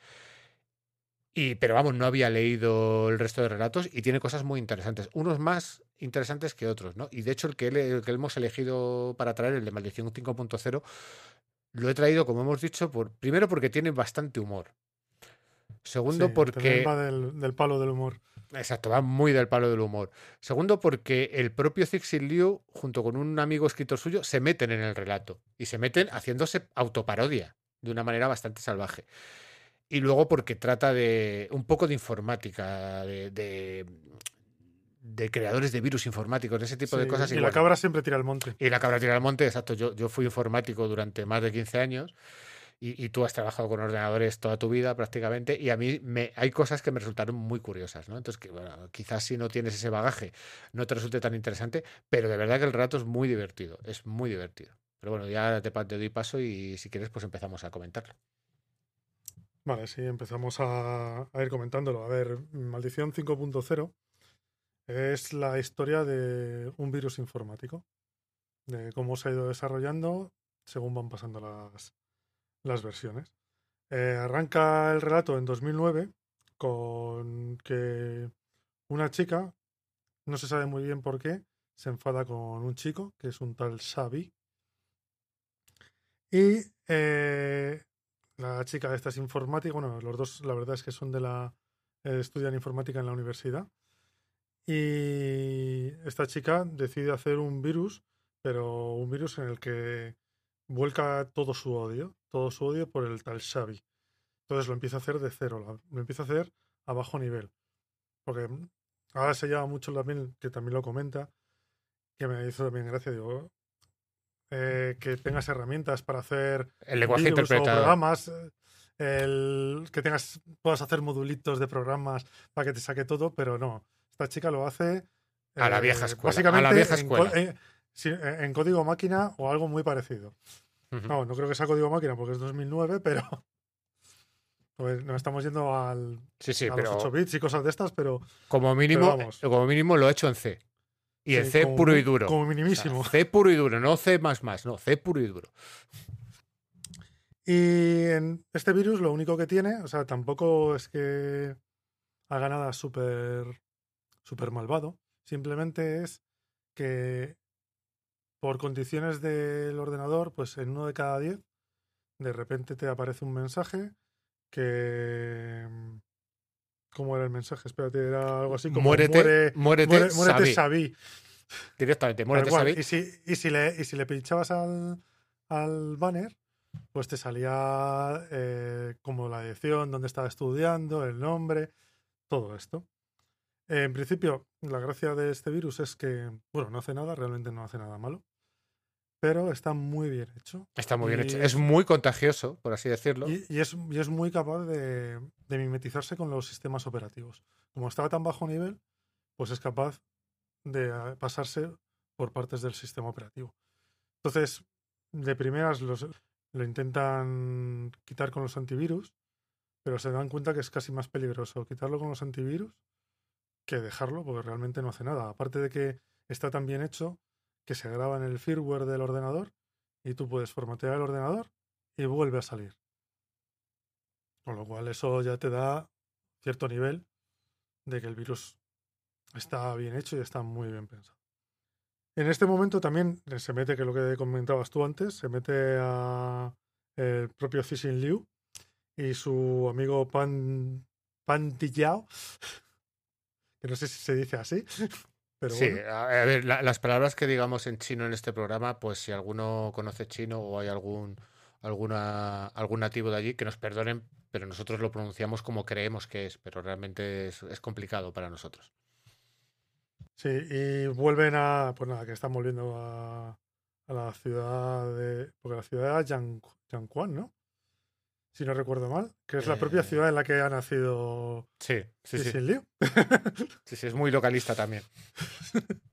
Y, pero vamos, no había leído el resto de relatos y tiene cosas muy interesantes. Unos más interesantes que otros, ¿no? Y de hecho el que, el que hemos elegido para traer, el de Maldición 5.0, lo he traído, como hemos dicho, por, primero porque tiene bastante humor. Segundo, Sí, porque... va del, del palo del humor. Exacto, va muy del palo del humor. Segundo, porque el propio Cixin Liu, junto con un amigo escritor suyo, se meten en el relato y se meten haciéndose autoparodia de una manera bastante salvaje. Y luego porque trata de un poco de informática, de, de, de creadores de virus informáticos, de ese tipo de cosas. y la cabra siempre tira al monte. y la cabra tira al monte, exacto. Yo, yo fui informático durante más de 15 años y, y tú has trabajado con ordenadores toda tu vida prácticamente y a mí me, hay cosas que me resultaron muy curiosas, ¿no? Entonces, que, bueno, quizás si no tienes ese bagaje no te resulte tan interesante, pero de verdad que el relato es muy divertido, es muy divertido. Pero bueno, ya te, te doy paso y si quieres pues empezamos a comentarlo. Vale, sí, empezamos a, a ir comentándolo. A ver, Maldición 5.0 es la historia de un virus informático, de cómo se ha ido desarrollando según van pasando las, las versiones. Eh, arranca el relato en 2009 con que una chica, no se sabe muy bien por qué, se enfada con un chico, que es un tal Xavi. Y eh, la chica esta es informática, bueno, los dos la verdad es que son de la... eh, estudian informática en la universidad. Y esta chica decide hacer un virus, pero un virus en el que vuelca todo su odio, todo su odio por el tal Xavi. Entonces lo empieza a hacer de cero, lo empieza a hacer a bajo nivel. Porque mm, ahora se llama mucho también, que también lo comenta, que me hizo también gracia, digo, eh, que tengas herramientas para hacer El lenguaje interpretado. programas, eh, el, que tengas, puedas hacer modulitos de programas para que te saque todo, pero no. Esta chica lo hace A la eh, vieja escuela, a la Básicamente vieja en escuela. eh, eh, en código máquina o algo muy parecido. No, no creo que sea código máquina porque es 2009, pero pues nos estamos yendo al, Sí, sí, a pero los 8 bits y cosas de estas, pero como mínimo, vamos. como mínimo lo he hecho en C. Y en sí, C como puro y duro. Como O sea, minimísimo. C puro y duro, no C más más, no, C puro y duro. Y en este virus lo único que tiene, o sea, tampoco es que haga nada súper súper malvado, simplemente es que por condiciones del ordenador, pues en uno de cada diez, de repente te aparece un mensaje que... ¿Cómo era el mensaje? Espérate, era algo así como... muérete, muere, muérete, muere- muérete. Directamente, muérete. Xavi. Y si, y si le, y si le pinchabas al, al banner, pues te salía eh, como la dirección, donde estaba estudiando, el nombre, todo esto. Eh, en principio, la gracia de este virus es que, bueno, no hace nada, realmente no hace nada malo. pero está muy bien hecho. Está muy bien hecho. es- muy contagioso, por así decirlo. Y, y es, y es muy capaz de, de mimetizarse con los sistemas operativos. Como estaba tan bajo nivel, pues es capaz de eh, pasarse por partes del sistema operativo. Entonces, de primeras los, lo intentan quitar con los antivirus, pero se dan cuenta que es casi más peligroso quitarlo con los antivirus que dejarlo, porque realmente no hace nada. Aparte de que está tan bien hecho que se graba en el firmware del ordenador y tú puedes formatear el ordenador y vuelve a salir. Con lo cual eso ya te da cierto nivel de que el virus está bien hecho y está muy bien pensado. En este momento también se mete, que lo que comentabas tú antes, se mete a el propio Cixin Liu y su amigo Pan Pan que no sé si se dice así, pero sí, bueno. a ver, la- las palabras que digamos en chino en este programa, pues si alguno conoce chino o hay algún alguna algún nativo de allí, que nos perdonen, pero nosotros lo pronunciamos como creemos que es, pero realmente es, es complicado para nosotros. Sí, y vuelven a. Pues nada, que están volviendo a, a la ciudad de. Porque la ciudad era Yang, Yangquan, ¿no? Si no recuerdo mal. Que es la propia Eh, ciudad en la que ha nacido Sí, sí, sí, sí, sí, es muy localista también.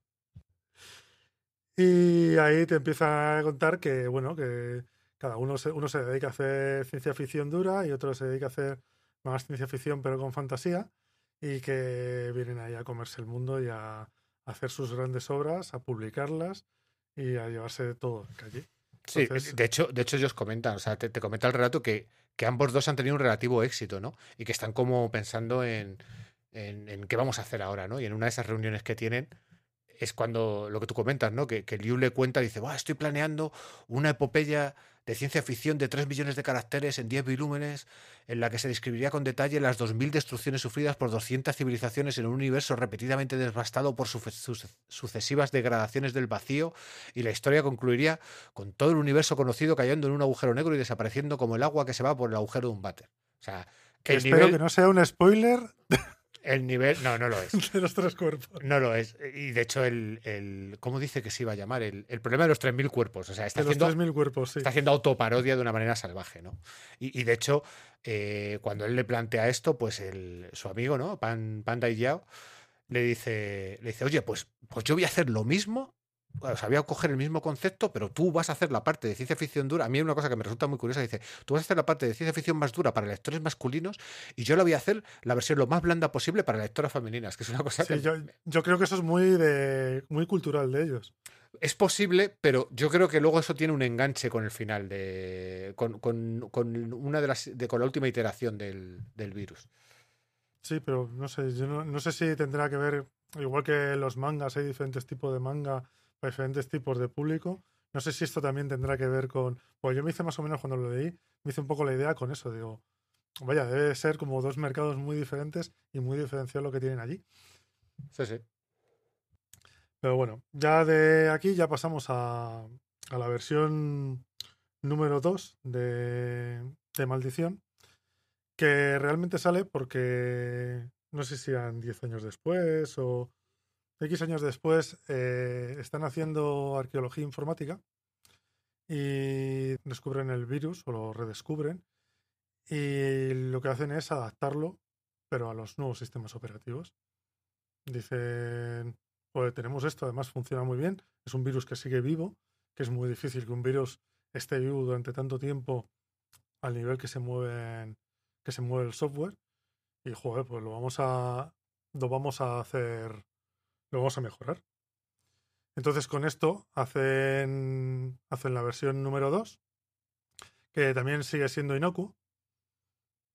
Y ahí te empiezan a contar que, bueno, que cada uno se, uno se dedica a hacer ciencia ficción dura y otro se dedica a hacer más ciencia ficción pero con fantasía y que vienen ahí a comerse el mundo y a hacer sus grandes obras, a publicarlas y a llevarse todo de calle. Sí, Entonces- de hecho, de hecho ellos comentan, o sea, te, te comenta el relato que, que ambos dos han tenido un relativo éxito, ¿no? Y que están como pensando en, en, qué vamos a hacer ahora, ¿no? Y en una de esas reuniones que tienen es cuando lo que tú comentas, ¿no? Que, que Liu le cuenta, dice, "Buah, estoy planeando una epopeya de ciencia ficción de 3 millones de caracteres en 10 volúmenes, en la que se describiría con detalle las 2.000 destrucciones sufridas por 200 civilizaciones en un universo repetidamente devastado por suce- sucesivas degradaciones del vacío, y la historia concluiría con todo el universo conocido cayendo en un agujero negro y desapareciendo como el agua que se va por el agujero de un váter. O sea, Que espero nivel, que no sea un spoiler el nivel, no, no lo es. de los tres cuerpos. No lo es. Y de hecho, el, el ¿cómo dice que se iba a llamar? El, el problema de los 3.000 cuerpos. O sea, está De los haciendo, 3.000 cuerpos, sí. está haciendo autoparodia de una manera salvaje, ¿no? Y, y de hecho, eh, cuando él le plantea esto, pues el, su amigo, ¿no? Pan, Panda y Yao, le dice, le dice, oye, pues, pues yo voy a hacer lo mismo. O sea, voy a coger el mismo concepto, pero tú vas a hacer la parte de ciencia ficción dura. A mí hay una cosa que me resulta muy curiosa. Dice, tú vas a hacer la parte de ciencia ficción más dura para lectores masculinos y yo la voy a hacer la versión lo más blanda posible para lectoras femeninas, que es una cosa Sí, que yo, yo creo que eso es muy de muy cultural de ellos. Es posible, pero yo creo que luego eso tiene un enganche con el final de. con, con- con una de las. De, con la última iteración del, del virus. Sí, pero no sé, yo no, no sé si tendrá que ver, igual que los mangas, hay diferentes tipos de manga diferentes tipos de público. No sé si esto también tendrá que ver con. Pues yo me hice más o menos cuando lo leí, me hice un poco la idea con eso. Digo, vaya, debe ser como dos mercados muy diferentes y muy diferenciados lo que tienen allí. Sí, sí. Pero bueno, ya de aquí ya pasamos a, a la versión número 2 de, de Maldición, que realmente sale porque no sé si eran 10 años después o X años después eh, están haciendo arqueología informática y descubren el virus o lo redescubren y lo que hacen es adaptarlo pero a los nuevos sistemas operativos. Dicen, pues tenemos esto, además funciona muy bien, es un virus que sigue vivo, que es muy difícil que un virus esté vivo durante tanto tiempo al nivel que se mueven, que se mueve el software. Y joder, pues lo vamos a lo vamos a hacer, lo vamos a mejorar. Entonces con esto hacen hacen la versión número 2, que también sigue siendo inocuo.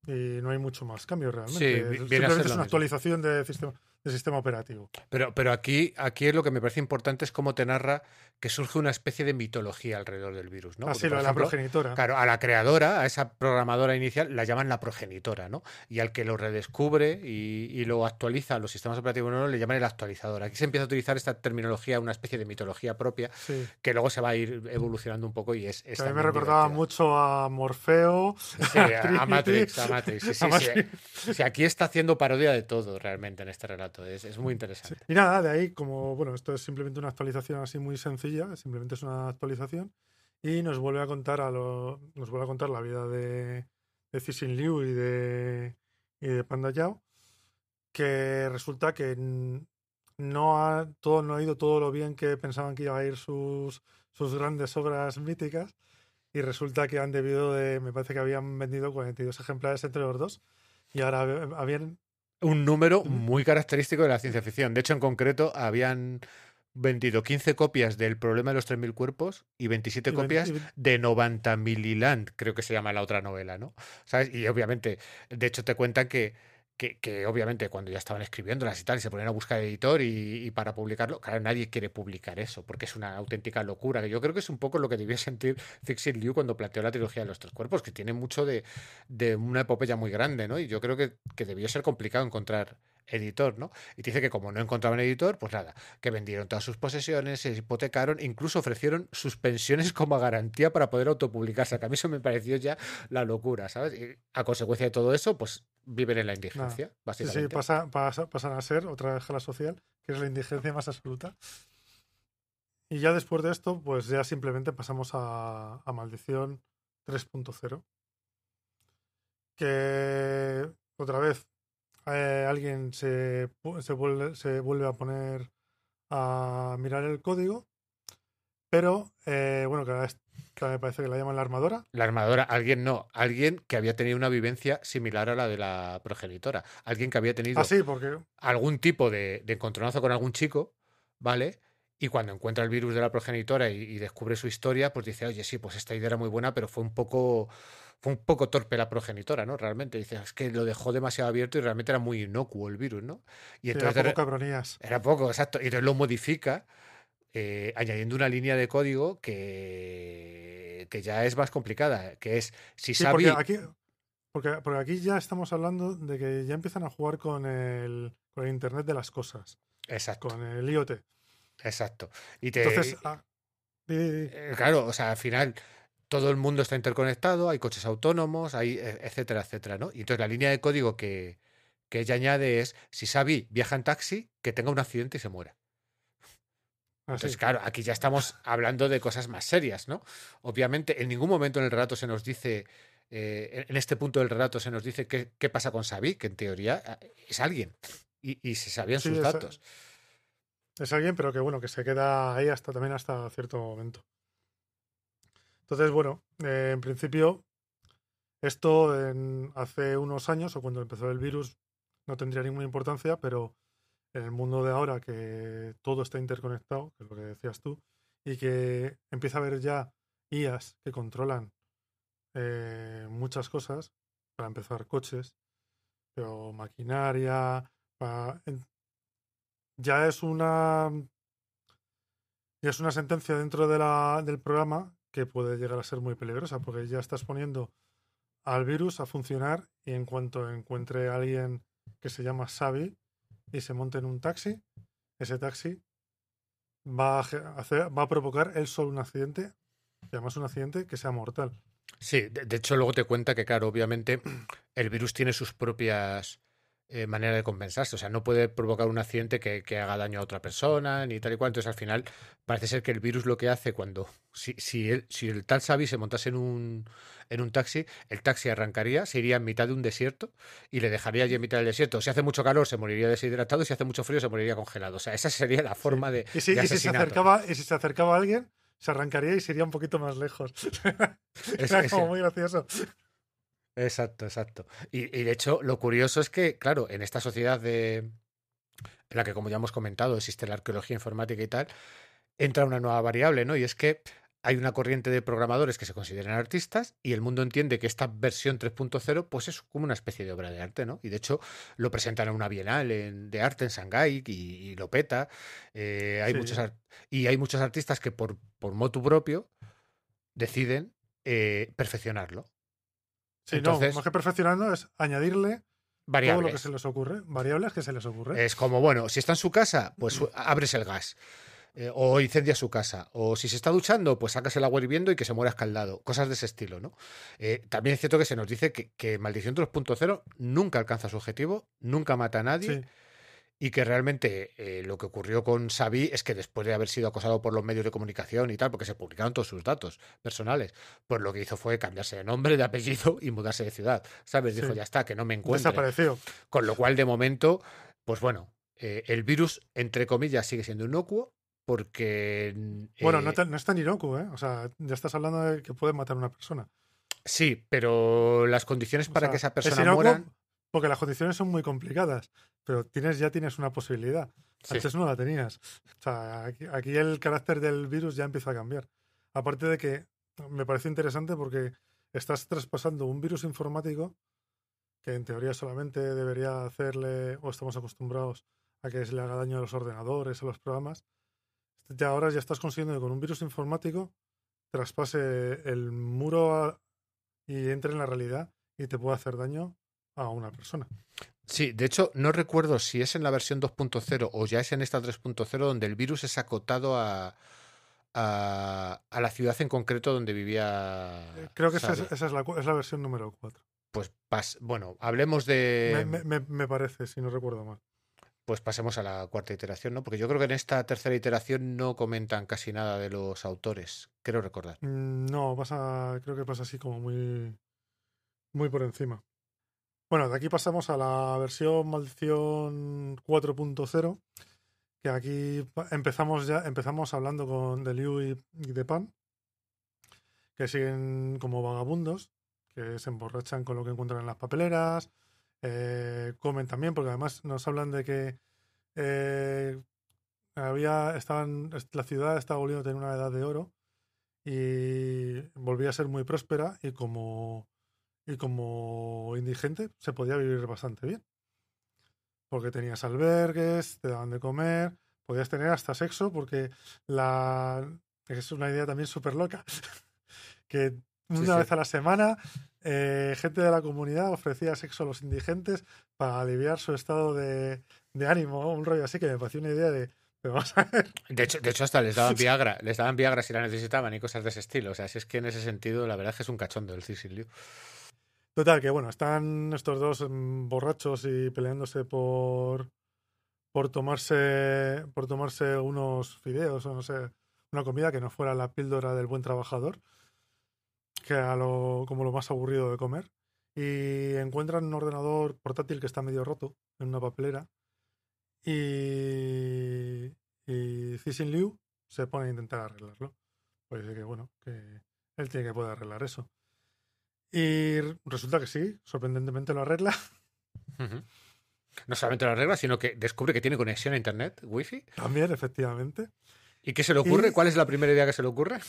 Y no hay mucho más cambio realmente. Sí, a ser Simplemente es una actualización de sistema, de sistema operativo. Pero, pero aquí, aquí lo que me parece importante es cómo te narra que surge una especie de mitología alrededor del virus, ¿no? Así de la progenitora. Claro, a la creadora, a esa programadora inicial, la llaman la progenitora, ¿no? Y al que lo redescubre y, y lo actualiza los sistemas operativos nuevos le llaman el actualizador. Aquí se empieza a utilizar esta terminología, una especie de mitología propia, Sí. que luego se va a ir evolucionando un poco y es. es Que a mí me recordaba divertida. mucho a Morfeo. Sí, a. Matrix, a Matrix. Sí, sí, A sí. Sí, aquí está haciendo parodia de todo realmente en este relato. Exacto. Es, es muy interesante. Y nada, de ahí, como bueno, esto es simplemente una actualización así muy sencilla, simplemente es una actualización. Y nos vuelve a contar a lo, nos vuelve a contar la vida de, de Cixin Liu y de, y de Panda Yao. Que resulta que no ha, todo, no ha ido todo lo bien que pensaban que iba a ir sus, sus grandes obras míticas. Y resulta que han debido de, me parece que habían vendido 42 ejemplares entre los dos. Y ahora hab- habían Un número muy característico de la ciencia ficción. De hecho, en concreto, habían vendido 15 copias del problema de los 3.000 cuerpos y 27 y ven- copias y de 90 Mililand, creo que se llama la otra novela, ¿no? ¿Sabes? Y obviamente, de hecho, te cuentan que, que, obviamente cuando ya estaban escribiéndolas y tal, y se ponían a buscar editor y, y para publicarlo, claro, nadie quiere publicar eso, porque es una auténtica locura, que yo creo que es un poco lo que debió sentir Fixit Liu cuando planteó la trilogía de los tres cuerpos, que tiene mucho de, de una epopeya muy grande, ¿no? Y yo creo que, que debió ser complicado encontrar editor, ¿no? Y te dice que como no encontraban editor, pues nada, que vendieron todas sus posesiones, se hipotecaron, incluso ofrecieron sus pensiones como garantía para poder autopublicarse, que a mí eso me pareció ya la locura, ¿sabes? Y a consecuencia de todo eso, pues viven en la indigencia, Sí, sí, básicamente. pasa, pasa- pasan a ser otra escala social, que es la indigencia más absoluta. Y ya después de esto, pues ya simplemente pasamos a, a Maldición 3.0. Que otra vez eh, alguien se, se, vuelve, se vuelve a poner a mirar el código, pero eh, bueno, que ahora es- que me parece que la llaman la armadora. La armadora, alguien no, alguien que había tenido una vivencia similar a la de la progenitora, alguien que había tenido Ah, sí, porque algún tipo de, de encontronazo con algún chico, ¿vale? Y cuando encuentra el virus de la progenitora y, y descubre su historia, pues dice, oye, sí, pues esta idea era muy buena, pero fue un poco, fue un poco torpe la progenitora, ¿no? Realmente, dice, es que lo dejó demasiado abierto y realmente era muy inocuo el virus, ¿no? Y era entonces de poco cabronías. era poco, exacto. Y entonces lo modifica eh, añadiendo una línea de código que, que ya es más complicada, que es si Sí, porque aquí, porque, porque aquí ya estamos hablando de que ya empiezan a jugar con el, con el Internet de las cosas, Exacto, con el IoT. exacto. Y te, Entonces, ah. Eh, Claro, o sea, al final todo el mundo está interconectado, hay coches autónomos, hay e- etcétera, etcétera, ¿no? Y entonces la línea de código que, que ella añade es, si Xavi viaja en taxi, que tenga un accidente y se muera. así. Entonces, claro, aquí ya estamos hablando de cosas más serias, ¿no? Obviamente, en ningún momento en el relato se nos dice, eh, en este punto del relato se nos dice qué, qué pasa con Xavi, que en teoría eh, es alguien y, y se sabían Sí, sus datos. Es alguien, pero que bueno, que se queda ahí hasta también hasta cierto momento. Entonces, bueno, eh, en principio, esto en- hace unos años, o cuando empezó el virus, no tendría ninguna importancia, pero en el mundo de ahora, que todo está interconectado, que es lo que decías tú, y que empieza a haber ya IAs que controlan eh, muchas cosas, para empezar coches, pero maquinaria, ya es una ya es una sentencia dentro del programa que puede llegar a ser muy peligrosa, porque ya estás poniendo al virus a funcionar y en cuanto encuentre a alguien que se llama Xavi y se monte en un taxi, ese taxi va a, provocar él solo un accidente, y además un accidente que sea mortal. Sí, de hecho luego te cuenta que, claro, obviamente el virus tiene sus propias eh, maneras de compensarse. O sea, no puede provocar un accidente que, que haga daño a otra persona, ni tal y cual. Entonces, al final, parece ser que el virus lo que hace cuando, si, si, el, si el tal Xavi se montase en un, en un taxi, el taxi arrancaría, se iría en mitad de un desierto y le dejaría allí en mitad del desierto. Si hace mucho calor, se moriría deshidratado y si hace mucho frío, se moriría congelado. O sea, esa sería la forma de, Y si, de y si se acercaba, y si se acercaba a alguien, se arrancaría y se iría un poquito más lejos. Es- Era es- como muy gracioso. Exacto, exacto. Y, y de hecho, lo curioso es que, claro, en esta sociedad de, en la que, como ya hemos comentado, existe la arqueología informática y tal, entra una nueva variable, ¿no? Y es que hay una corriente de programadores que se consideran artistas y el mundo entiende que esta versión 3.0 pues es como una especie de obra de arte, ¿no? Y de hecho lo presentan en una bienal en- de arte en Shanghái y, y lo peta. Eh, hay Sí. muchos y hay muchos artistas que por, por motu propio deciden eh, perfeccionarlo. Sí, Entonces- no, más que perfeccionando es añadirle todo Variables. lo que se les ocurre, variables que se les ocurre. Es como, bueno, si está en su casa, pues abres el gas. eh, o incendia su casa. O si se está duchando, pues sacas el agua hirviendo y que se muera escaldado. Cosas de ese estilo, ¿no? Eh, también es cierto que se nos dice que, que Maldición 2.0 nunca alcanza su objetivo, nunca mata a nadie. Sí. Y que realmente eh, lo que ocurrió con Xavi es que después de haber sido acosado por los medios de comunicación y tal, porque se publicaron todos sus datos personales, pues lo que hizo fue cambiarse de nombre, de apellido y mudarse de ciudad. ¿Sabes? Dijo, ya está, que no me encuentro. Desapareció. Con lo cual, de momento, pues bueno, eh, el virus, entre comillas, sigue siendo inocuo porque... Bueno, eh, no, te- no es tan inocuo, ¿eh? O sea, ya estás hablando de que puede matar a una persona. Sí, pero las condiciones O para sea, que esa es persona muera... Porque las condiciones son muy complicadas, pero tienes, ya tienes una posibilidad. Sí. Antes no la tenías. O sea, aquí, aquí el carácter del virus ya empieza a cambiar. Aparte de que me parece interesante porque estás traspasando un virus informático que en teoría solamente debería hacerle, o estamos acostumbrados a que se le haga daño a los ordenadores, a los programas. Ya ahora ya estás consiguiendo que con un virus informático traspase el muro a- y entre en la realidad y te pueda hacer daño a una persona. Sí, de hecho, no recuerdo si es en la versión 2.0 o ya es en esta 3.0 donde el virus es acotado a, a, a la ciudad en concreto donde vivía. Eh, Creo que esa es, esa es la, es la versión número 4. Pues pas- bueno, hablemos de. me, me- me- me parece, si no recuerdo mal. Pues pasemos a la cuarta iteración, ¿no? Porque yo creo que en esta tercera iteración no comentan casi nada de los autores, creo recordar. Mm, No, pasa, creo que pasa así como muy, muy por encima. Bueno, de aquí pasamos a la versión Maldición 4.0, que aquí empezamos ya, empezamos hablando con de Liu y, y de Pan, que siguen como vagabundos, que se emborrachan con lo que encuentran en las papeleras, eh, comen también, porque además nos hablan de que eh, había, estaban, la ciudad estaba volviendo a tener una edad de oro y volvía a ser muy próspera y como y como indigente se podía vivir bastante bien porque tenías albergues te daban de comer podías tener hasta sexo porque la es una idea también súper loca que una Sí, sí. vez a la semana eh, gente de la comunidad ofrecía sexo a los indigentes para aliviar su estado de, de ánimo un rollo así que me pareció una idea de pero vamos a ver De hecho, de hecho, hasta les daban Viagra, les daban Viagra si la necesitaban y cosas de ese estilo. O sea, si es que en ese sentido, la verdad es que es un cachondo el Cecil. Total, que bueno, están estos dos mm, borrachos y peleándose por por tomarse por tomarse unos fideos o no sé, una comida que no fuera la píldora del buen trabajador, que era lo, como lo más aburrido de comer. Y encuentran un ordenador portátil que está medio roto en una papelera. Y, y Cixin Liu se pone a intentar arreglarlo. Pues que bueno, que él tiene que poder arreglar eso. Y resulta que sí, sorprendentemente lo arregla. No solamente lo arregla, sino que descubre que tiene conexión a internet, wifi. También, efectivamente. ¿Y qué se le ocurre? Y- ¿Cuál es la primera idea que se le ocurre?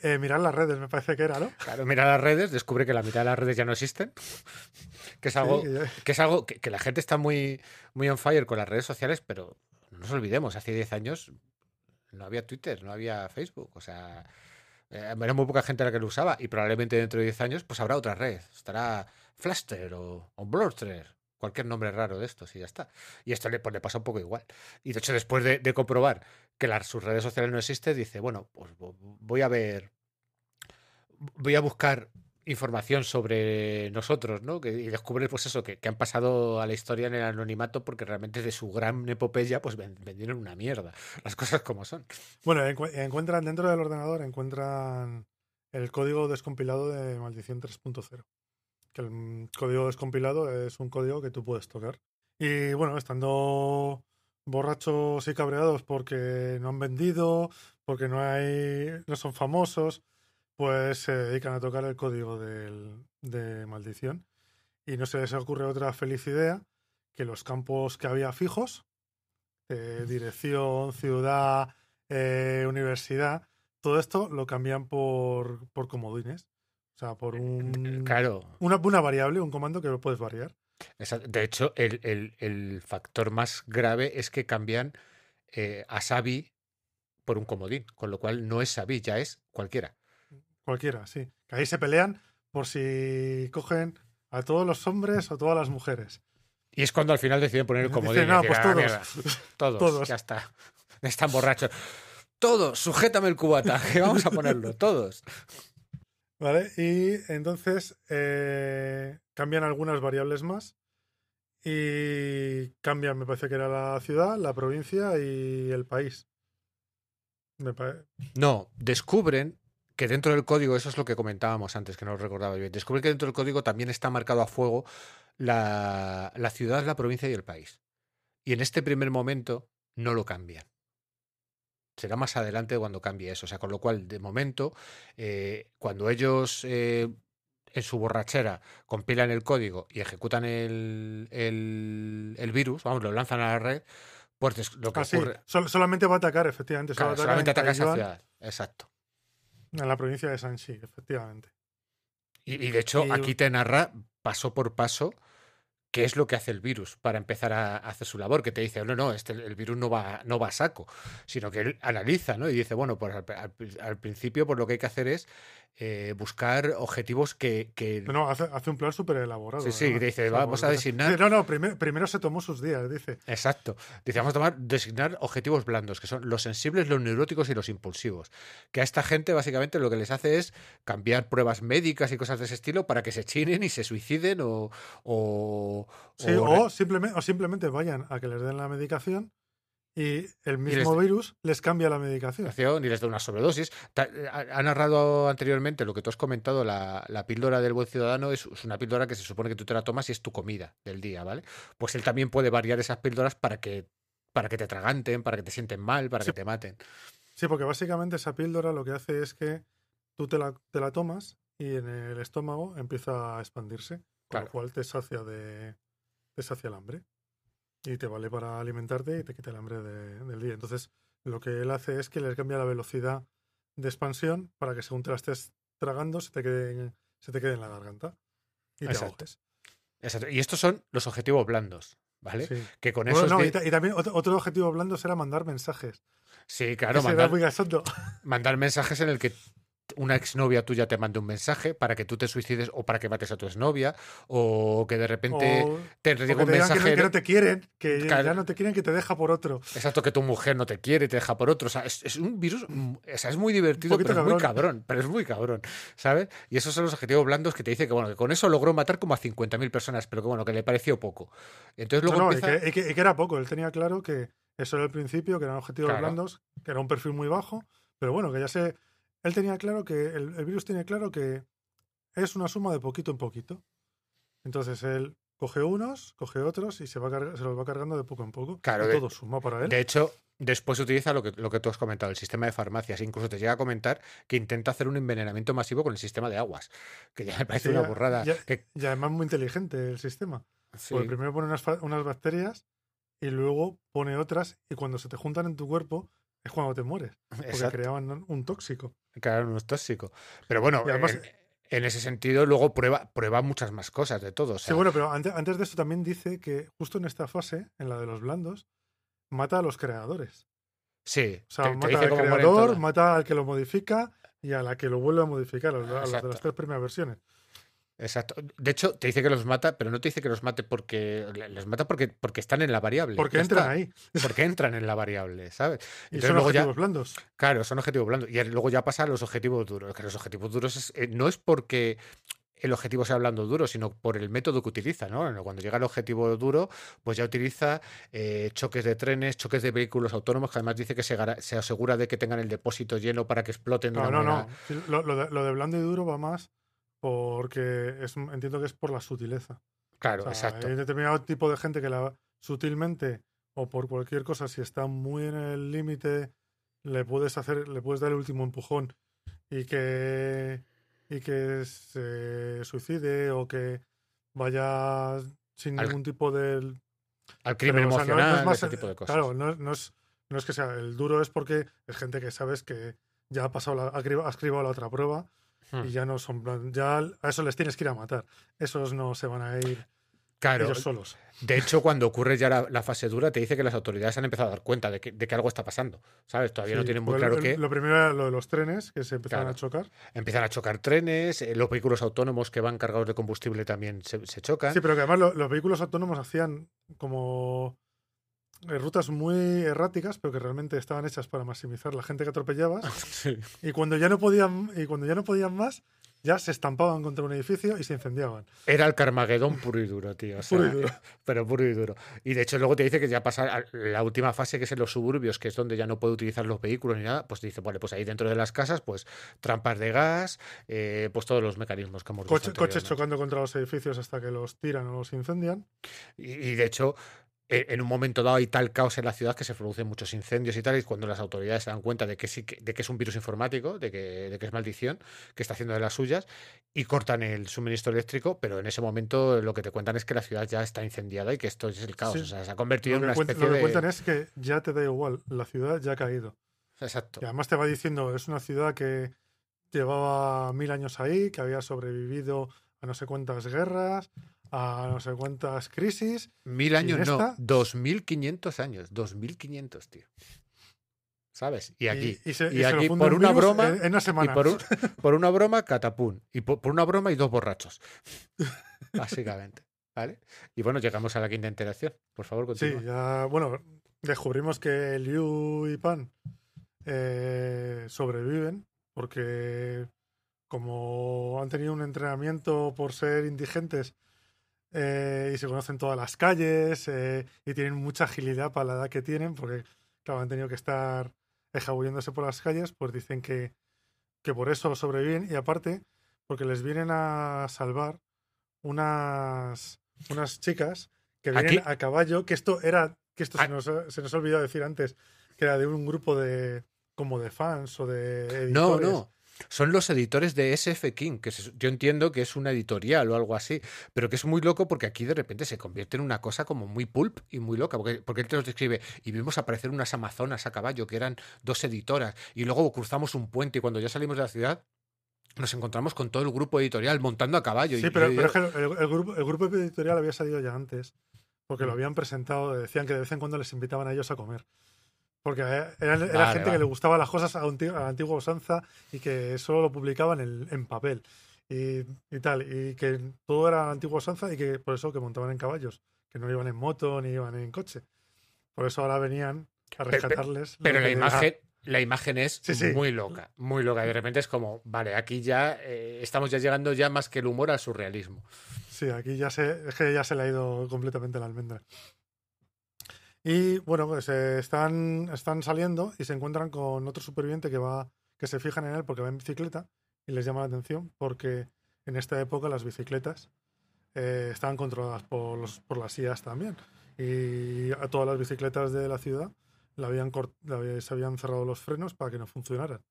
Eh, mirar las redes, me parece que era, ¿no? Claro, mira las redes, descubre que la mitad de las redes ya no existen. Que es algo, Sí, que es algo que, que la gente está muy, muy on fire con las redes sociales, pero no nos olvidemos, hace 10 años no había Twitter, no había Facebook, o sea, eh, era muy poca gente la que lo usaba y probablemente dentro de 10 años pues habrá otra red, estará Flaster o, o Blurster, cualquier nombre raro de estos y ya está. Y esto le, pues, le pasa un poco igual. Y de hecho después de, comprobar que las, sus redes sociales no existen, dice, bueno, pues vo- voy a ver, voy a buscar información sobre nosotros, ¿no? Que, y descubre, pues eso, que, han pasado a la historia en el anonimato porque realmente de su gran epopeya, pues ven- vendieron una mierda. Las cosas como son. Bueno, encu- encuentran dentro del ordenador, encuentran el código descompilado de Maldición 3.0. Que el mm, código descompilado es un código que tú puedes tocar. Y bueno, estando borrachos y cabreados porque no han vendido, porque no hay, no son famosos, pues se dedican a tocar el código del- de maldición. Y no se les ocurre otra feliz idea que los campos que había fijos, eh, dirección, ciudad, eh, universidad, todo esto lo cambian por, por comodines. O sea, por un, Claro. una, una variable, un comando que lo puedes variar. De hecho, el, el- el factor más grave es que cambian eh, a Xavi por un comodín, con lo cual no es Xavi, ya es cualquiera. Cualquiera, sí. Que ahí se pelean por si cogen a todos los hombres o todas las mujeres. Y es cuando al final deciden poner el comodín. no, pues "Ah, todos". mierda, todos. Todos. Ya está. Están borrachos. Todos, sujétame el cubata, que vamos a ponerlo, todos. ¿Vale? Y entonces eh, cambian algunas variables más Y cambian, me parece que era la ciudad, la provincia y el país. Me No, descubren que dentro del código, eso es lo que comentábamos antes, que no lo recordaba bien, descubren que dentro del código también está marcado a fuego la, la ciudad, la provincia y el país. Y en este primer momento no lo cambian. Será más adelante cuando cambie eso. O sea, con lo cual, de momento, eh, cuando ellos eh, en su borrachera compilan el código y ejecutan el, el- el virus, vamos, lo lanzan a la red, pues lo que Ah, sí, ocurre. sol- solamente va a atacar, efectivamente. Claro, solamente en ataca esa ciudad. Exacto. En la provincia de Shanxi, efectivamente. Y, y de hecho, Y- aquí te narra paso por paso qué es lo que hace el virus para empezar a, a hacer su labor, que te dice, no, no, este, el virus no va, no va a saco, sino que él analiza, ¿no? Y dice, bueno, pues al, al- al principio pues lo que hay que hacer es eh, buscar objetivos que... que- No, no, hace, hace un plan súper elaborado. Sí, sí, dice, vamos a designar- No, no, primer- primero se tomó sus días, dice. Exacto. Dice, vamos a tomar, designar objetivos blandos, que son los sensibles, los neuróticos y los impulsivos. Que a esta gente básicamente lo que les hace es cambiar pruebas médicas y cosas de ese estilo para que se chinen y se suiciden o... o, Sí, o o, simplemente, o simplemente vayan a que les den la medicación y el mismo les- virus les cambia la medicación. y les da una sobredosis. Ha, ha narrado anteriormente lo que tú has comentado, la, la píldora del buen ciudadano es, es una píldora que se supone que tú te la tomas y es tu comida del día, ¿vale? Pues él también puede variar esas píldoras para que, para que te traganten, para que te sienten mal, para Sí. que te maten. Sí, porque básicamente esa píldora lo que hace es que tú te la, te la tomas y en el estómago empieza a expandirse, con Claro. lo cual te sacia, de, te sacia el hambre. Y te vale para alimentarte y te quita el hambre de- del día. Entonces, lo que él hace es que le cambia la velocidad de expansión para que según te la estés tragando se te quede, en- se te quede en la garganta y te Exacto. ahogues. Exacto. Y estos son los objetivos blandos, ¿vale? Sí. Que con Bueno, esos no, y, ta- y también otro, otro objetivo blando será mandar mensajes. Sí, claro, mandar, muy mandar mensajes en el que una exnovia tuya te mande un mensaje para que tú te suicides o para que mates a tu exnovia o que de repente O- te que un digan que no, mensaje que no te quieren, que ya- Claro. ya no te quieren, que te deja por otro. exacto que tu mujer no te quiere y te deja por otro o sea es, es un virus mm, o sea, es muy divertido pero es muy cabrón. pero es muy cabrón ¿sabes? y esos son los objetivos blandos que te dice que bueno que con eso logró matar como a 50.000 personas pero que bueno que le pareció poco entonces luego No, empieza que, y que- y que era poco. Él tenía claro que eso era el principio, que eran objetivos Claro. blandos, que era un perfil muy bajo, pero bueno, que ya se. Él tenía claro que. El, el virus tiene claro que es una suma de poquito en poquito. Entonces él coge unos, coge otros y se, va se los va cargando de poco en poco. Claro, de- todo suma para él. De hecho, después utiliza lo que, lo que tú has comentado, el sistema de farmacias. Incluso te llega a comentar que intenta hacer un envenenamiento masivo con el sistema de aguas. Que ya me parece Sí, una burrada. ya- que- Y además muy inteligente el sistema. sí, Porque primero pone unas bacterias y luego pone otras y cuando se te juntan en tu cuerpo es cuando te mueres. Porque exacto, creaban un tóxico. no es tóxico. Pero bueno, Y además- en, en ese sentido, luego prueba, prueba muchas más cosas de todo. o Sí, bueno, pero antes, antes de esto también dice que justo en esta fase, en la de los blandos, mata a los creadores. sí, O sea, te- te mata dice al creador, mata al que lo modifica y a la que lo vuelve a modificar, a los, a los de las tres primeras versiones. Exacto. De hecho, te dice que los mata, pero no te dice que los mate porque. le- Les mata porque, porque están en la variable. Porque entran está. ahí. Porque entran en la variable, ¿sabes? Y Entonces son luego ya- objetivos blandos. Claro, son objetivos blandos. Y luego ya pasa a los objetivos duros. Que los objetivos duros es- eh, no es porque el objetivo sea blando duro, sino por el método que utiliza, ¿no? Cuando llega el objetivo duro, pues ya utiliza eh, choques de trenes, choques de vehículos autónomos, que además dice que se, asegura de que tengan el depósito lleno para que exploten de No, una no, manera. no. Lo, lo de, lo de blando y duro va más porque es, entiendo que es por la sutileza. Claro, O sea, exacto. Hay determinado tipo de gente que la sutilmente o por cualquier cosa, si está muy en el límite, le puedes hacer, le puedes dar el último empujón y que y que se suicide o que vaya sin Al- ningún tipo de Al crimen pero, o sea, no- no es emocional, más ese tipo de cosas. Claro, no, no es, no es que sea el duro, es porque es gente que sabes que ya ha pasado la, ha escribado la otra prueba Hmm. y ya no son ya a eso les tienes que ir a matar. Esos no se van a ir Claro, ellos solos. de hecho, cuando ocurre ya la, la fase dura, te dice que las autoridades han empezado a dar cuenta de que, de que algo está pasando. ¿Sabes? Todavía no tienen muy claro el- qué. Lo primero era lo de los trenes, que se empezaron Claro. a chocar. Empiezan a chocar trenes, eh, los vehículos autónomos que van cargados de combustible también se, se chocan. Sí, pero que además lo- los vehículos autónomos hacían como rutas muy erráticas, pero que realmente estaban hechas para maximizar la gente que atropellabas. Sí. Y cuando ya no podían, y cuando ya no podían más, ya se estampaban contra un edificio y se incendiaban. Era el Carmagedón puro y duro, tío. o sea, Puro y duro. Pero puro y duro. Y de hecho luego te dice que ya pasa a la última fase, que es en los suburbios, que es donde ya no puede utilizar los vehículos ni nada, pues dice, vale, pues ahí dentro de las casas, pues trampas de gas, eh, pues todos los mecanismos que hemos visto Coche- coches chocando contra los edificios hasta que los tiran o los incendian. Y, y de hecho, en un momento dado hay tal caos en la ciudad que se producen muchos incendios y tal, y cuando las autoridades se dan cuenta de que sí de que es un virus informático, de que, de que es maldición, que está haciendo de las suyas, y cortan el suministro eléctrico, pero en ese momento lo que te cuentan es que la ciudad ya está incendiada y que esto es el caos. Sí. O sea, se ha convertido en una especie lo que de. cuentan es que ya te da igual, la ciudad ya ha caído. Exacto. Y además te va diciendo, es una ciudad que llevaba mil años ahí, que había sobrevivido a no sé cuántas guerras, a no sé cuántas crisis. Mil años, no, esta? 2500 años, 2500, tío. ¿Sabes? Y aquí, y, se, y y aquí por un una broma, en, en una y semana. por, un- por una broma, catapún. Y por, por una broma y dos borrachos. Básicamente. ¿Vale? Y bueno, llegamos a la quinta interacción. Por favor, Sí, continúa. ya, bueno, descubrimos que Liu y Pan eh, sobreviven porque como han tenido un entrenamiento por ser indigentes eh, y se conocen todas las calles eh, y tienen mucha agilidad para la edad que tienen, porque claro, han tenido que estar escabulléndose por las calles, pues dicen que, que por eso sobreviven y aparte porque les vienen a salvar unas, unas chicas que vienen Aquí- a caballo, que esto era, que esto se nos, se nos ha olvidado decir antes, que era de un grupo de como de fans o de No, editores. no. Son los editores de SF King, que se- yo entiendo que es una editorial o algo así, pero que es muy loco porque aquí de repente se convierte en una cosa como muy pulp y muy loca, porque, porque él te los describe y vimos aparecer unas amazonas a caballo, que eran dos editoras, y luego cruzamos un puente y cuando ya salimos de la ciudad nos encontramos con todo el grupo editorial montando a caballo. Sí, y, pero, y- pero es que el, el grupo, el grupo editorial había salido ya antes, porque lo Mm. habían presentado, decían que de vez en cuando les invitaban a ellos a comer. Porque era, era Vale, gente vale. que le gustaban las cosas a, anti- a la antigua usanza y que solo lo publicaban en, en papel y, y tal. Y que todo era a la antigua usanza y que por eso que montaban en caballos, que no iban en moto ni iban en coche. Por eso ahora venían a rescatarles. Pero la imagen, la imagen es Sí, sí. muy loca, muy loca. Y de repente es como, vale, aquí ya eh, estamos ya llegando ya más que el humor al surrealismo. Sí, aquí ya se, es que ya se le ha ido completamente la almendra. Y bueno, pues eh, están, están saliendo y se encuentran con otro superviviente que va, que se fijan en él porque va en bicicleta y les llama la atención porque en esta época las bicicletas eh, estaban controladas por, los, por las IAS también. Y a todas las bicicletas de la ciudad le habían había- se habían cerrado los frenos para que no funcionaran.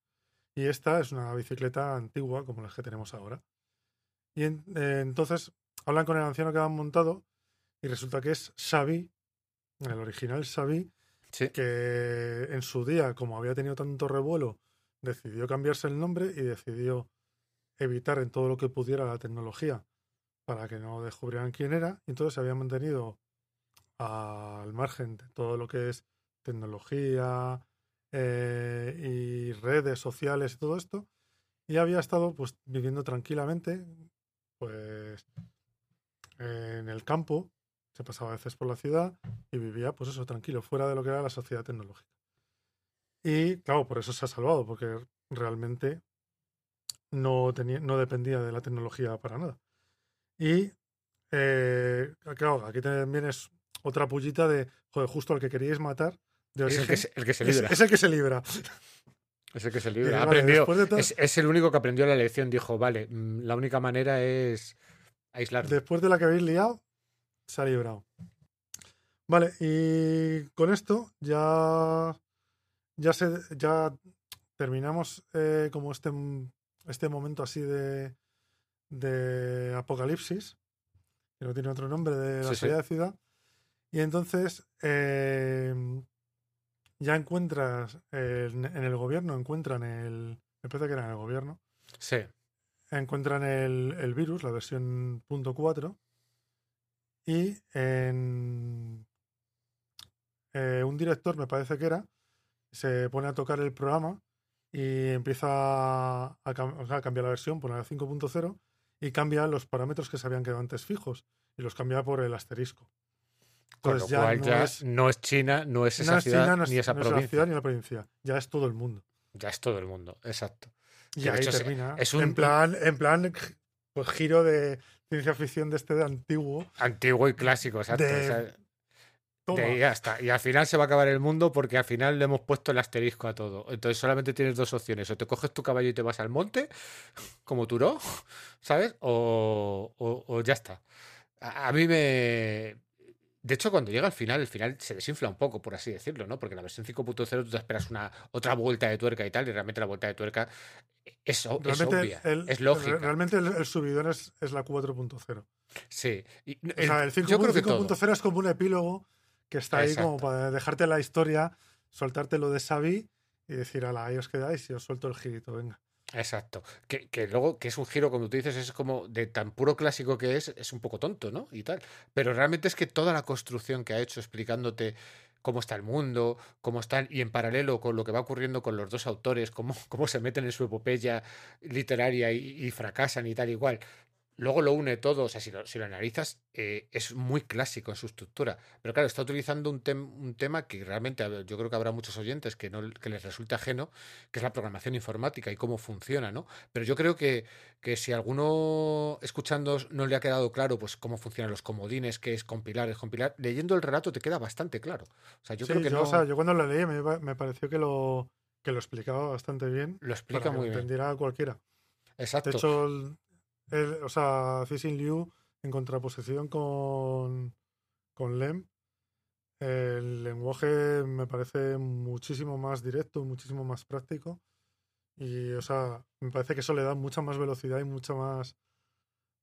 Y esta es una bicicleta antigua como las que tenemos ahora. Y en- eh, entonces hablan con el anciano que han montado y resulta que es Xavi, el original Xavi, Sí. que en su día, como había tenido tanto revuelo, decidió cambiarse el nombre y decidió evitar en todo lo que pudiera la tecnología para que no descubrieran quién era. Y entonces se había mantenido al margen de todo lo que es tecnología eh, y redes sociales y todo esto. Y había estado pues viviendo tranquilamente, pues en el campo, se pasaba a veces por la ciudad y vivía, pues eso, tranquilo, fuera de lo que era la sociedad tecnológica. Y claro, por eso se ha salvado, porque realmente no, tenía, no dependía de la tecnología para nada. Y eh, claro, aquí también es otra pullita de, joder, justo al que queríais matar, de Es el que se, el que se es- libra. es el que se libra. Es el que se libra. Vale, de todo- es, es el único que aprendió la lección. Dijo, vale, mm, la única manera es aislarme. Después de la que habéis liado, se ha librado. Vale, y con esto ya, ya, se, ya terminamos eh, como este, este momento así de, de apocalipsis, que no tiene otro nombre, de la Sí, sí. salida de ciudad. Y entonces eh, ya encuentras en, en el gobierno, encuentran el... Me parece que era en el gobierno Sí. encuentran el, el virus, la versión .4, y en eh, un director, me parece que era, se pone a tocar el programa y empieza a, cam- a cambiar la versión, pone la 5.0 y cambia los parámetros que se habían quedado antes fijos y los cambia por el asterisco. Con lo Entonces ya cual no ya es- no es China, no es esa no es ciudad China, no es, ni esa no es la provincia. ciudad ni la provincia, ya es todo el mundo. Ya es todo el mundo, exacto. Y ahí hecho termina. es un- En plan, en plan pues, giro de ciencia ficción de este de antiguo. Antiguo y clásico, exacto. De- o sea, Toma. de ya está. Y al final se va a acabar el mundo porque al final le hemos puesto el asterisco a todo. Entonces solamente tienes dos opciones. O te coges tu caballo y te vas al monte, como Turó, ¿sabes? O, o- o ya está. A, a mí me... De hecho, cuando llega al final, el final se desinfla un poco, por así decirlo, ¿no? Porque en la versión 5.0 tú te esperas una otra vuelta de tuerca y tal, y realmente la vuelta de tuerca es, obvia, el- es lógica. realmente el, el subidón es, es la 4.0. Sí. Y O sea, el yo creo que todo. 5.0 es como un epílogo que está ahí como para dejarte la historia, soltarte lo de Xavi y decir, ala, ahí os quedáis y os suelto el girito, venga. Exacto. Que, que luego, que es un giro, como tú dices, es como de tan puro clásico que es, es un poco tonto, ¿no? Y tal. Pero realmente es que toda la construcción que ha hecho explicándote cómo está el mundo, cómo están, y en paralelo con lo que va ocurriendo con los dos autores, cómo, cómo se meten en su epopeya literaria y, y fracasan y tal igual. Luego lo une todo, o sea, si lo, si lo analizas, eh, es muy clásico en su estructura. Pero claro, está utilizando un, tem- un tema que realmente ver, yo creo que habrá muchos oyentes que, no, que les resulte ajeno, que es la programación informática y cómo funciona, ¿no? Pero yo creo que, que si alguno escuchando no le ha quedado claro pues cómo funcionan los comodines, qué es compilar, descompilar, leyendo el relato te queda bastante claro. O sea, yo Sí, creo que yo, no o sea, yo cuando lo leí me, me pareció que lo, que lo explicaba bastante bien. lo explica para que muy lo bien. entendiera cualquiera. Exacto. De hecho, el, o sea, Cixin Liu, en contraposición con, con Lem, el lenguaje me parece muchísimo más directo, muchísimo más práctico. Y, o sea, me parece que eso le da mucha más velocidad y mucha más,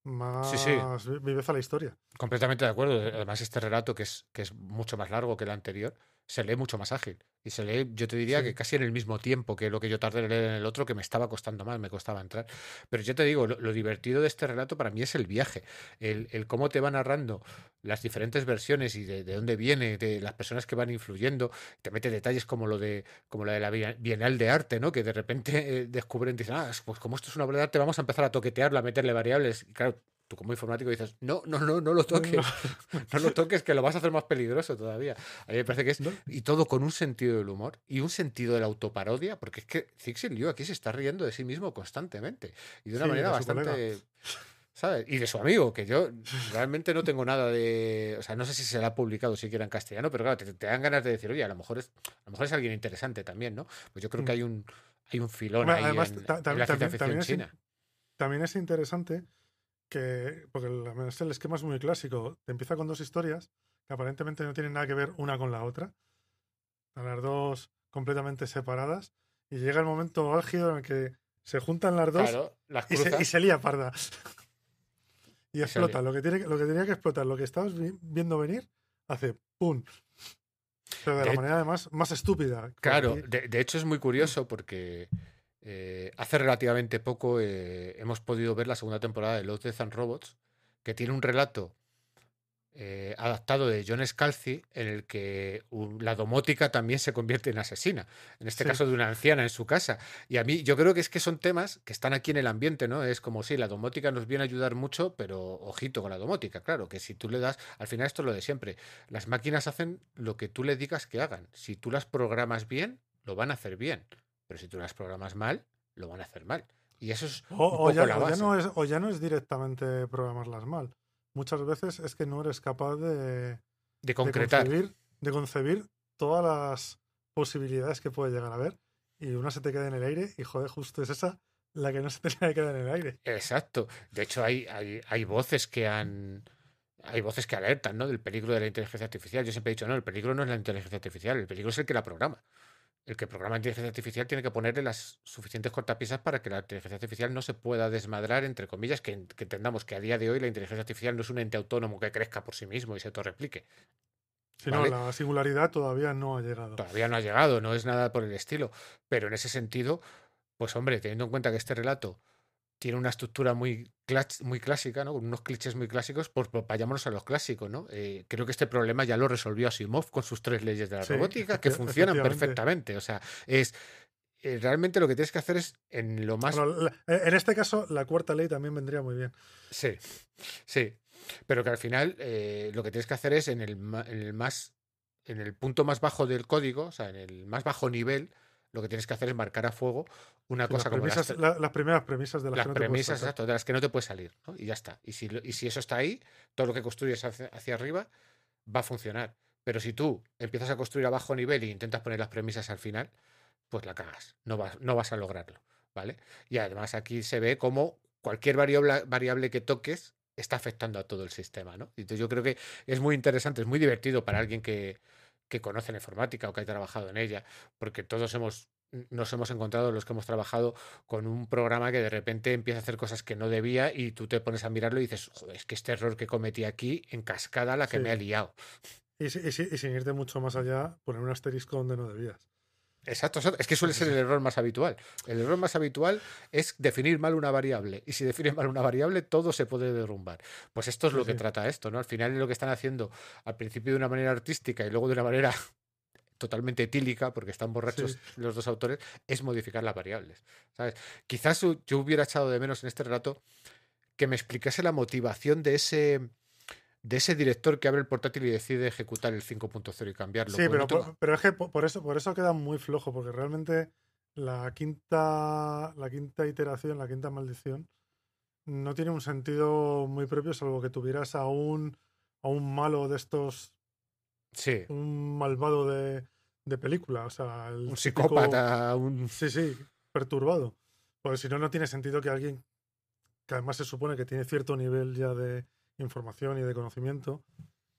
más Sí, sí. vi- viveza a la historia. Completamente de acuerdo. Además, este relato, que es, que es mucho más largo que el anterior, se lee mucho más ágil. Y se lee, yo te diría Sí. que casi en el mismo tiempo que lo que yo tardé en leer en el otro, que me estaba costando más, me costaba entrar. Pero yo te digo, lo, lo divertido de este relato para mí es el viaje. El, el cómo te va narrando las diferentes versiones y de, de dónde viene, de las personas que van influyendo. Te mete detalles como lo de, como lo de la Bienal de Arte, ¿no? Que de repente eh, descubren, dicen, ah, pues como esto es una obra de arte, vamos a empezar a toquetearlo, a meterle variables. Y claro, tú como informático dices, no, no, no, no lo toques. No lo toques, que lo vas a hacer más peligroso todavía. A mí me parece que es. No. Y todo con un sentido del humor y un sentido de la autoparodia, porque es que Zixin Liu aquí se está riendo de sí mismo constantemente. Y de una Sí, manera de bastante. ¿Sabes? Y de su amigo, que yo realmente no tengo nada de. O sea, no sé si se la ha publicado siquiera en castellano, pero claro, te, te dan ganas de decir, oye, a lo mejor es, a lo mejor es alguien interesante también, ¿no? Pues yo creo que Mm. hay un, hay un filón ahí además, en, la ciencia también- ficción también es china. También es interesante que, porque el, el esquema es muy clásico, te empieza con dos historias que aparentemente no tienen nada que ver una con la otra, a las dos completamente separadas, y llega el momento álgido en el que se juntan las dos Claro, las y, se, y se lía parda. y explota. Lo que, tiene, lo que tenía que explotar, lo que estabas vi- viendo venir, hace ¡pum! Pero de, De- la manera además más estúpida. Claro, de hecho es muy curioso porque eh, hace relativamente poco eh, hemos podido ver la segunda temporada de Love, Death and Robots, que tiene un relato eh, adaptado de John Scalzi en el que un- la domótica también se convierte en asesina, en este Sí. caso de una anciana en su casa. Y a mí yo creo que es que son temas que están aquí en el ambiente, ¿no? Es como si la domótica nos viene a ayudar mucho, pero ojito con la domótica, claro, que si tú le das, al final esto es lo de siempre, las máquinas hacen lo que tú le digas que hagan. Si tú las programas bien, lo van a hacer bien, pero si tú las programas mal, lo van a hacer mal. Y eso es O, un o poco ya, la o ya base. no es, o ya no es directamente programarlas mal. Muchas veces es que no eres capaz de, de de concretar. concebir, de concebir todas las posibilidades que puede llegar a haber y una se te queda en el aire y joder, justo es esa la que no se tenía que quedar en el aire. Exacto. De hecho, hay, hay, hay voces que han. Hay voces que alertan, ¿no? Del peligro de la inteligencia artificial. Yo siempre he dicho, no, el peligro no es la inteligencia artificial, el peligro es el que la programa. El que programa inteligencia artificial tiene que ponerle las suficientes cortapisas para que la inteligencia artificial no se pueda desmadrar, entre comillas, que, que entendamos que a día de hoy la inteligencia artificial no es un ente autónomo que crezca por sí mismo y se autorreplique. Si Vale. no, la singularidad todavía no ha llegado. Todavía no ha llegado, no es nada por el estilo. Pero en ese sentido, pues hombre, teniendo en cuenta que este relato tiene una estructura muy, muy clásica, ¿no? Con unos clichés muy clásicos, pues, pues vayámonos a los clásicos, ¿no? Eh, creo que este problema ya lo resolvió Asimov con sus tres leyes de la Sí, robótica, que funcionan perfectamente. O sea, es eh, realmente lo que tienes que hacer es en lo más Bueno, la- en este caso, la cuarta ley también vendría muy bien. Sí, sí. Pero que al final eh, lo que tienes que hacer es en el, en el más, en el punto más bajo del código, o sea, en el más bajo nivel, lo que tienes que hacer es marcar a fuego una Sí, cosa las, como las, premisas- la- las primeras premisas de las, las que no te premisas, sacar. exacto, de las que no te puedes salir, ¿no? Y ya está. Y si, y si eso está ahí, todo lo que construyes hacia, hacia arriba va a funcionar. Pero si tú empiezas a construir a bajo nivel e intentas poner las premisas al final, pues la cagas. No vas, no vas a lograrlo, ¿vale? Y además aquí se ve como cualquier variable, variable que toques está afectando a todo el sistema, ¿no? Entonces yo creo que es muy interesante, es muy divertido para alguien que, que conoce la informática o que ha trabajado en ella, porque todos hemos nos hemos encontrado los que hemos trabajado con un programa que de repente empieza a hacer cosas que no debía y tú te pones a mirarlo y dices, joder, es que este error que cometí aquí en cascada la que Sí. me ha liado. Y sin irte mucho más allá, poner un asterisco donde no debías. Exacto, exacto. es que suele ser el error más habitual. El error más habitual es definir mal una variable. Y si defines mal una variable, todo se puede derrumbar. Pues esto es Sí, lo que sí. trata esto, ¿no? Al final lo que están haciendo al principio de una manera artística y luego de una manera totalmente etílica, porque están borrachos Sí. los dos autores, es modificar las variables. ¿Sabes? Quizás yo hubiera echado de menos en este relato que me explicase la motivación de ese de ese director que abre el portátil y decide ejecutar el 5.0 y cambiarlo. Sí, pero, no por, pero es que po- por eso, por eso queda muy flojo, porque realmente la quinta, la quinta iteración, la quinta maldición, no tiene un sentido muy propio, salvo que tuvieras a un, a un malo de estos, Sí, un malvado de, de película, o sea, el un típico- psicópata, un... Sí, sí, perturbado. Porque si no, no tiene sentido que alguien, que además se supone que tiene cierto nivel ya de información y de conocimiento,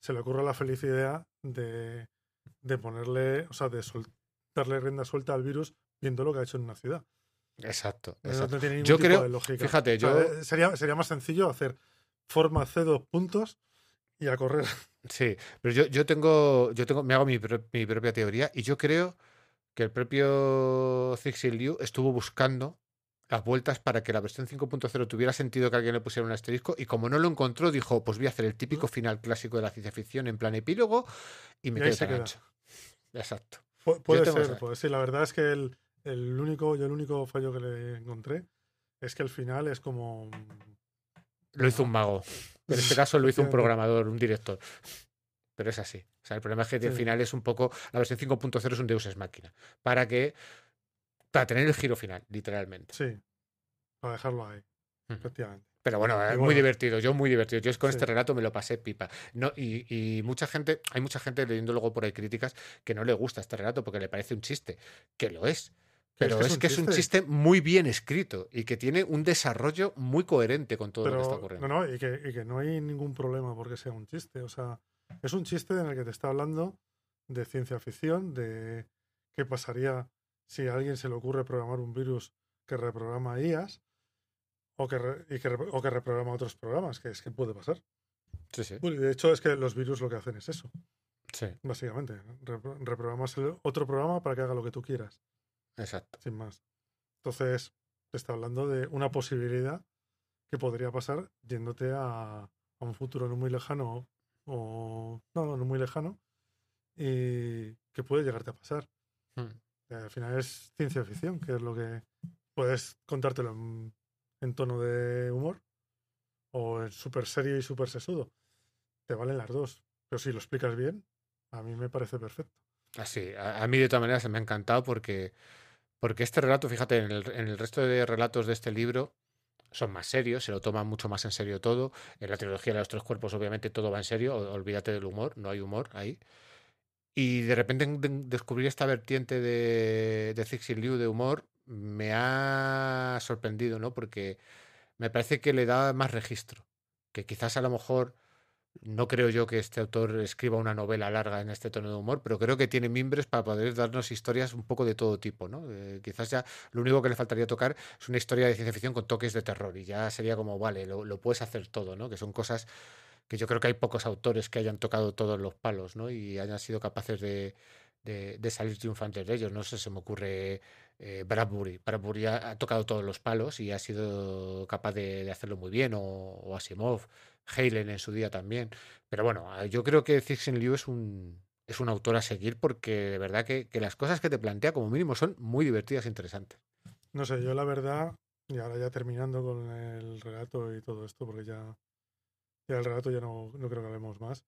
se le ocurra la feliz idea de, de ponerle, o sea, de sol- darle rienda suelta al virus viendo lo que ha hecho en una ciudad. Exacto, exacto. No tiene ningún Yo tipo creo- de lógica. fíjate, O sea, yo- eh, sería, sería más sencillo hacer forma C dos puntos y a correr. Sí, pero yo, yo tengo, yo tengo, me hago mi, pro- mi propia teoría y yo creo que el propio Zixi Liu estuvo buscando las vueltas para que la versión 5.0 tuviera sentido que alguien le pusiera un asterisco y como no lo encontró dijo, pues voy a hacer el típico final clásico de la ciencia ficción en plan epílogo y me Y quedo tan queda. Exacto. Pu- puede ser, pues sí, la verdad es que el, el único, yo el único fallo que le encontré es que el final es como Lo hizo un mago. En este caso lo hizo un programador, un director. Pero es así. O sea, el problema es que al Sí. final es un poco. La versión 5.0 es un Deus Ex Máquina. Para que. Para tener el giro final, literalmente. Sí, para dejarlo ahí, efectivamente. Pero bueno, es muy divertido. Yo muy divertido. Yo es con Sí. este relato me lo pasé pipa. No, y, y mucha gente, hay mucha gente leyendo luego por ahí críticas que no le gusta este relato porque le parece un chiste. Que lo es. Pero es que, es, un chiste muy bien escrito y que tiene un desarrollo muy coherente con todo lo que está ocurriendo. no, no, y que, y que no hay ningún problema porque sea un chiste. O sea, es un chiste en el que te está hablando de ciencia ficción, de qué pasaría si a alguien se le ocurre programar un virus que reprograma IAS o que, re- y que, o que reprograma otros programas, que es que puede pasar. Sí, sí. De hecho, es que los virus lo que hacen es eso, Sí, básicamente. Repro- Reprogramas el otro programa para que haga lo que tú quieras. exacto. sin más. Entonces, te está hablando de una posibilidad que podría pasar yéndote a, a un futuro no muy lejano o no, no muy lejano y que puede llegarte a pasar. Mm. Al final es ciencia ficción, que es lo que puedes contártelo en, en tono de humor o en súper serio y súper sesudo. Te valen las dos. Pero si lo explicas bien, a mí me parece perfecto. Así, a, a mí de todas maneras me ha encantado porque, porque este relato, fíjate, en el, en el resto de relatos de este libro son más serios, se lo toman mucho más en serio todo. En la trilogía de los tres cuerpos, obviamente, todo va en serio, olvídate del humor, no hay humor ahí. Y de repente en- de- descubrir esta vertiente de, de Cixin Liu de humor me ha sorprendido, ¿no? Porque me parece que le da más registro. Que quizás a lo mejor no creo yo que este autor escriba una novela larga en este tono de humor, pero creo que tiene mimbres para poder darnos historias un poco de todo tipo, ¿no? Eh, quizás ya lo único que le faltaría tocar es una historia de ciencia ficción con toques de terror y ya sería como, vale, lo, lo puedes hacer todo, ¿no? Que son cosas que yo creo que hay pocos autores que hayan tocado todos los palos, ¿no? Y hayan sido capaces de, de, salir triunfantes de ellos. No sé, se me ocurre eh, Bradbury. Bradbury ha, tocado todos los palos y ha sido capaz de, de hacerlo muy bien, o, Asimov, Halen en su día también. Pero bueno, a- yo creo que Cixin Liu es un, es un autor a seguir porque de verdad que, que las cosas que te plantea como mínimo son muy divertidas e interesantes. No sé, yo la verdad, y ahora ya terminando con el relato y todo esto, porque ya, el relato ya no, no creo que hablemos más.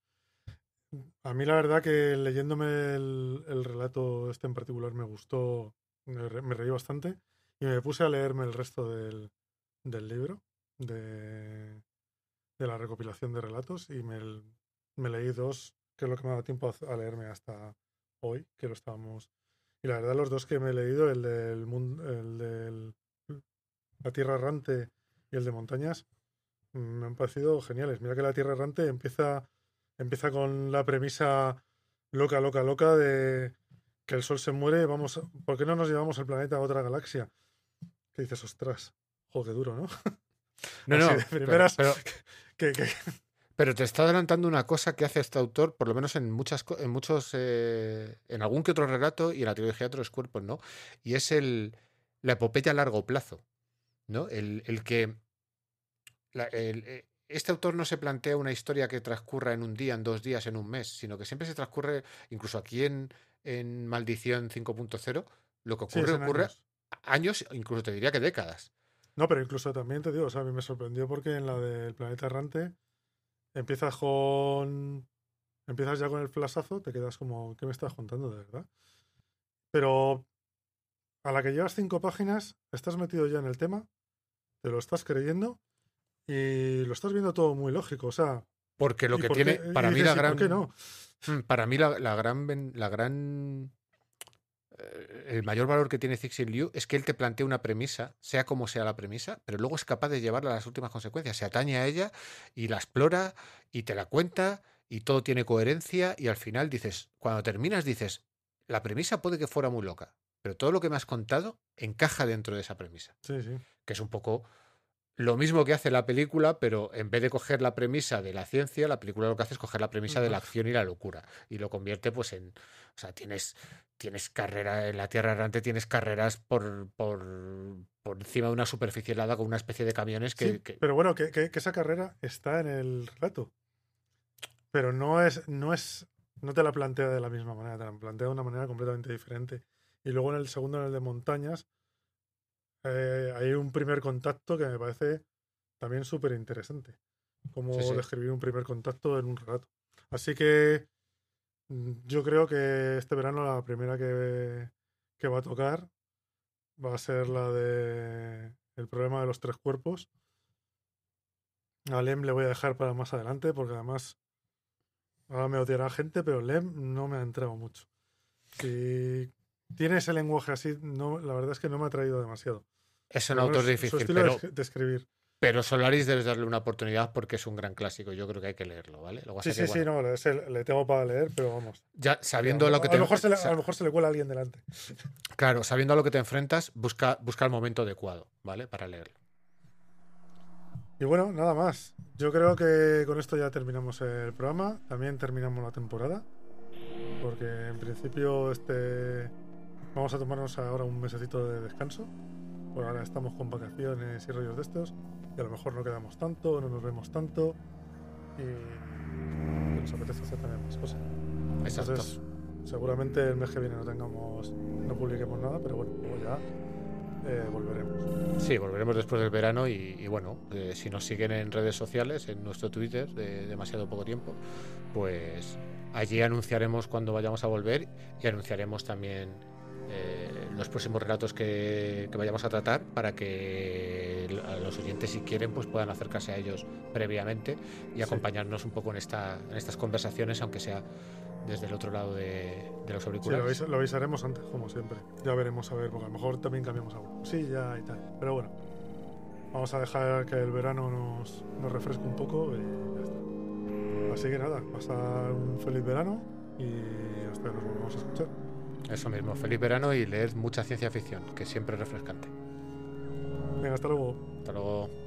A mí la verdad que leyéndome el, el relato este en particular me gustó Me, re- me reí bastante y me puse a leerme el resto del, del libro, de, de la recopilación de relatos, y me, me leí dos, que es lo que me ha dado tiempo a, a leerme hasta hoy, que lo estábamos. Y la verdad, los dos que me he leído, el del, el del La Tierra Errante y el de Montañas, me han parecido geniales. Mira que La Tierra Errante empieza, empieza con la premisa loca, loca, loca de que el Sol se muere, vamos, ¿por qué no nos llevamos el planeta a otra galaxia? Que dices, ostras, joder, qué duro, ¿no? No, Así no, de pero- primeras- pero, Que, que- pero te está adelantando una cosa que hace este autor, por lo menos en muchas, en muchos, eh, en algún que otro relato y en la trilogía de otros cuerpos, ¿no? Y es el la epopeya a largo plazo, ¿no? El, el que la- el- eh, este autor no se plantea una historia que transcurra en un día, en dos días, en un mes, sino que siempre se transcurre, incluso aquí en, en Maldición 5.0, lo que ocurre, ocurre años. años, incluso te diría que décadas. No, pero incluso también te digo, o sea, a mí me sorprendió porque en la del planeta errante empiezas con. Empiezas ya con el flasazo, te quedas como, ¿qué me estás contando de verdad? Pero a la que llevas cinco páginas, estás metido ya en el tema, te lo estás creyendo y lo estás viendo todo muy lógico. O sea, Porque lo ¿y que por tiene, qué- para mí la ¿y gran... ¿Por qué no? Mm, Para mí la, la gran la gran eh, el mayor valor que tiene Cixin Liu es que él te plantea una premisa, sea como sea la premisa, pero luego es capaz de llevarla a las últimas consecuencias. Se atañe a ella y la explora y te la cuenta y todo tiene coherencia y al final dices, cuando terminas dices, la premisa puede que fuera muy loca, pero todo lo que me has contado encaja dentro de esa premisa Sí, sí. que es un poco lo mismo que hace la película, pero en vez de coger la premisa de la ciencia, la película lo que hace es coger la premisa de la acción y la locura y lo convierte pues en, o sea, tienes tienes carrera en la Tierra errante, tienes carreras por por, por encima de una superficie helada con una especie de camiones que, Sí, que- Pero bueno, que, que- que esa carrera está en el relato. Pero no es, no es, no te la plantea de la misma manera, te la plantea de una manera completamente diferente. Y luego en el segundo, en el de montañas, eh, hay un primer contacto que me parece también súper interesante. Cómo Sí, sí. describir un primer contacto en un relato. Así que mm, yo creo que este verano la primera que, que va a tocar va a ser la de el problema de los tres cuerpos. A Lem le voy a dejar para más adelante porque además ahora me odiará gente, pero Lem no me ha entrado mucho. Si tiene ese lenguaje así, no, la verdad es que no me ha traído demasiado. Es un autor difícil, pero, de, escribir. pero Solaris debes darle una oportunidad porque es un gran clásico. Yo creo que hay que leerlo, ¿vale? Lo Sí, que, sí, sí, no, ese le tengo para leer, pero vamos. ya sabiendo a, lo que a te lo mejor se le, a lo mejor se le cuela a alguien delante. Claro, sabiendo a lo que te enfrentas, busca, busca el momento adecuado, ¿vale? Para leerlo. Y bueno, nada más. Yo creo que con esto ya terminamos el programa. También terminamos la temporada. Porque en principio este vamos a tomarnos ahora un mesecito de descanso. Por ahora estamos con vacaciones y rollos de estos. Y a lo mejor no quedamos tanto, no nos vemos tanto. Y nos apetece hacer también más cosas. Exacto. Entonces, seguramente el mes que viene no tengamos, no publiquemos nada, pero bueno, luego ya eh, volveremos. Sí, volveremos después del verano y, y bueno, eh, si nos siguen en redes sociales, en nuestro Twitter de demasiado poco tiempo, pues allí anunciaremos cuando vayamos a volver y anunciaremos también eh, los próximos relatos que, que vayamos a tratar para que a los oyentes, si quieren, pues puedan acercarse a ellos previamente y Sí. acompañarnos un poco en, esta, en estas conversaciones, aunque sea desde el otro lado de, de los Sí, lo, auriculares. avis- lo avisaremos antes, como siempre. Ya veremos a ver, porque a lo mejor también cambiamos algo. Sí, ya y tal. Pero bueno, vamos a dejar que el verano nos, nos refresque un poco y ya está. Así que nada, pasar un feliz verano y hasta nos volvamos a escuchar. Eso mismo, feliz verano y leed mucha ciencia ficción, que siempre es refrescante. Venga, hasta luego. Hasta luego.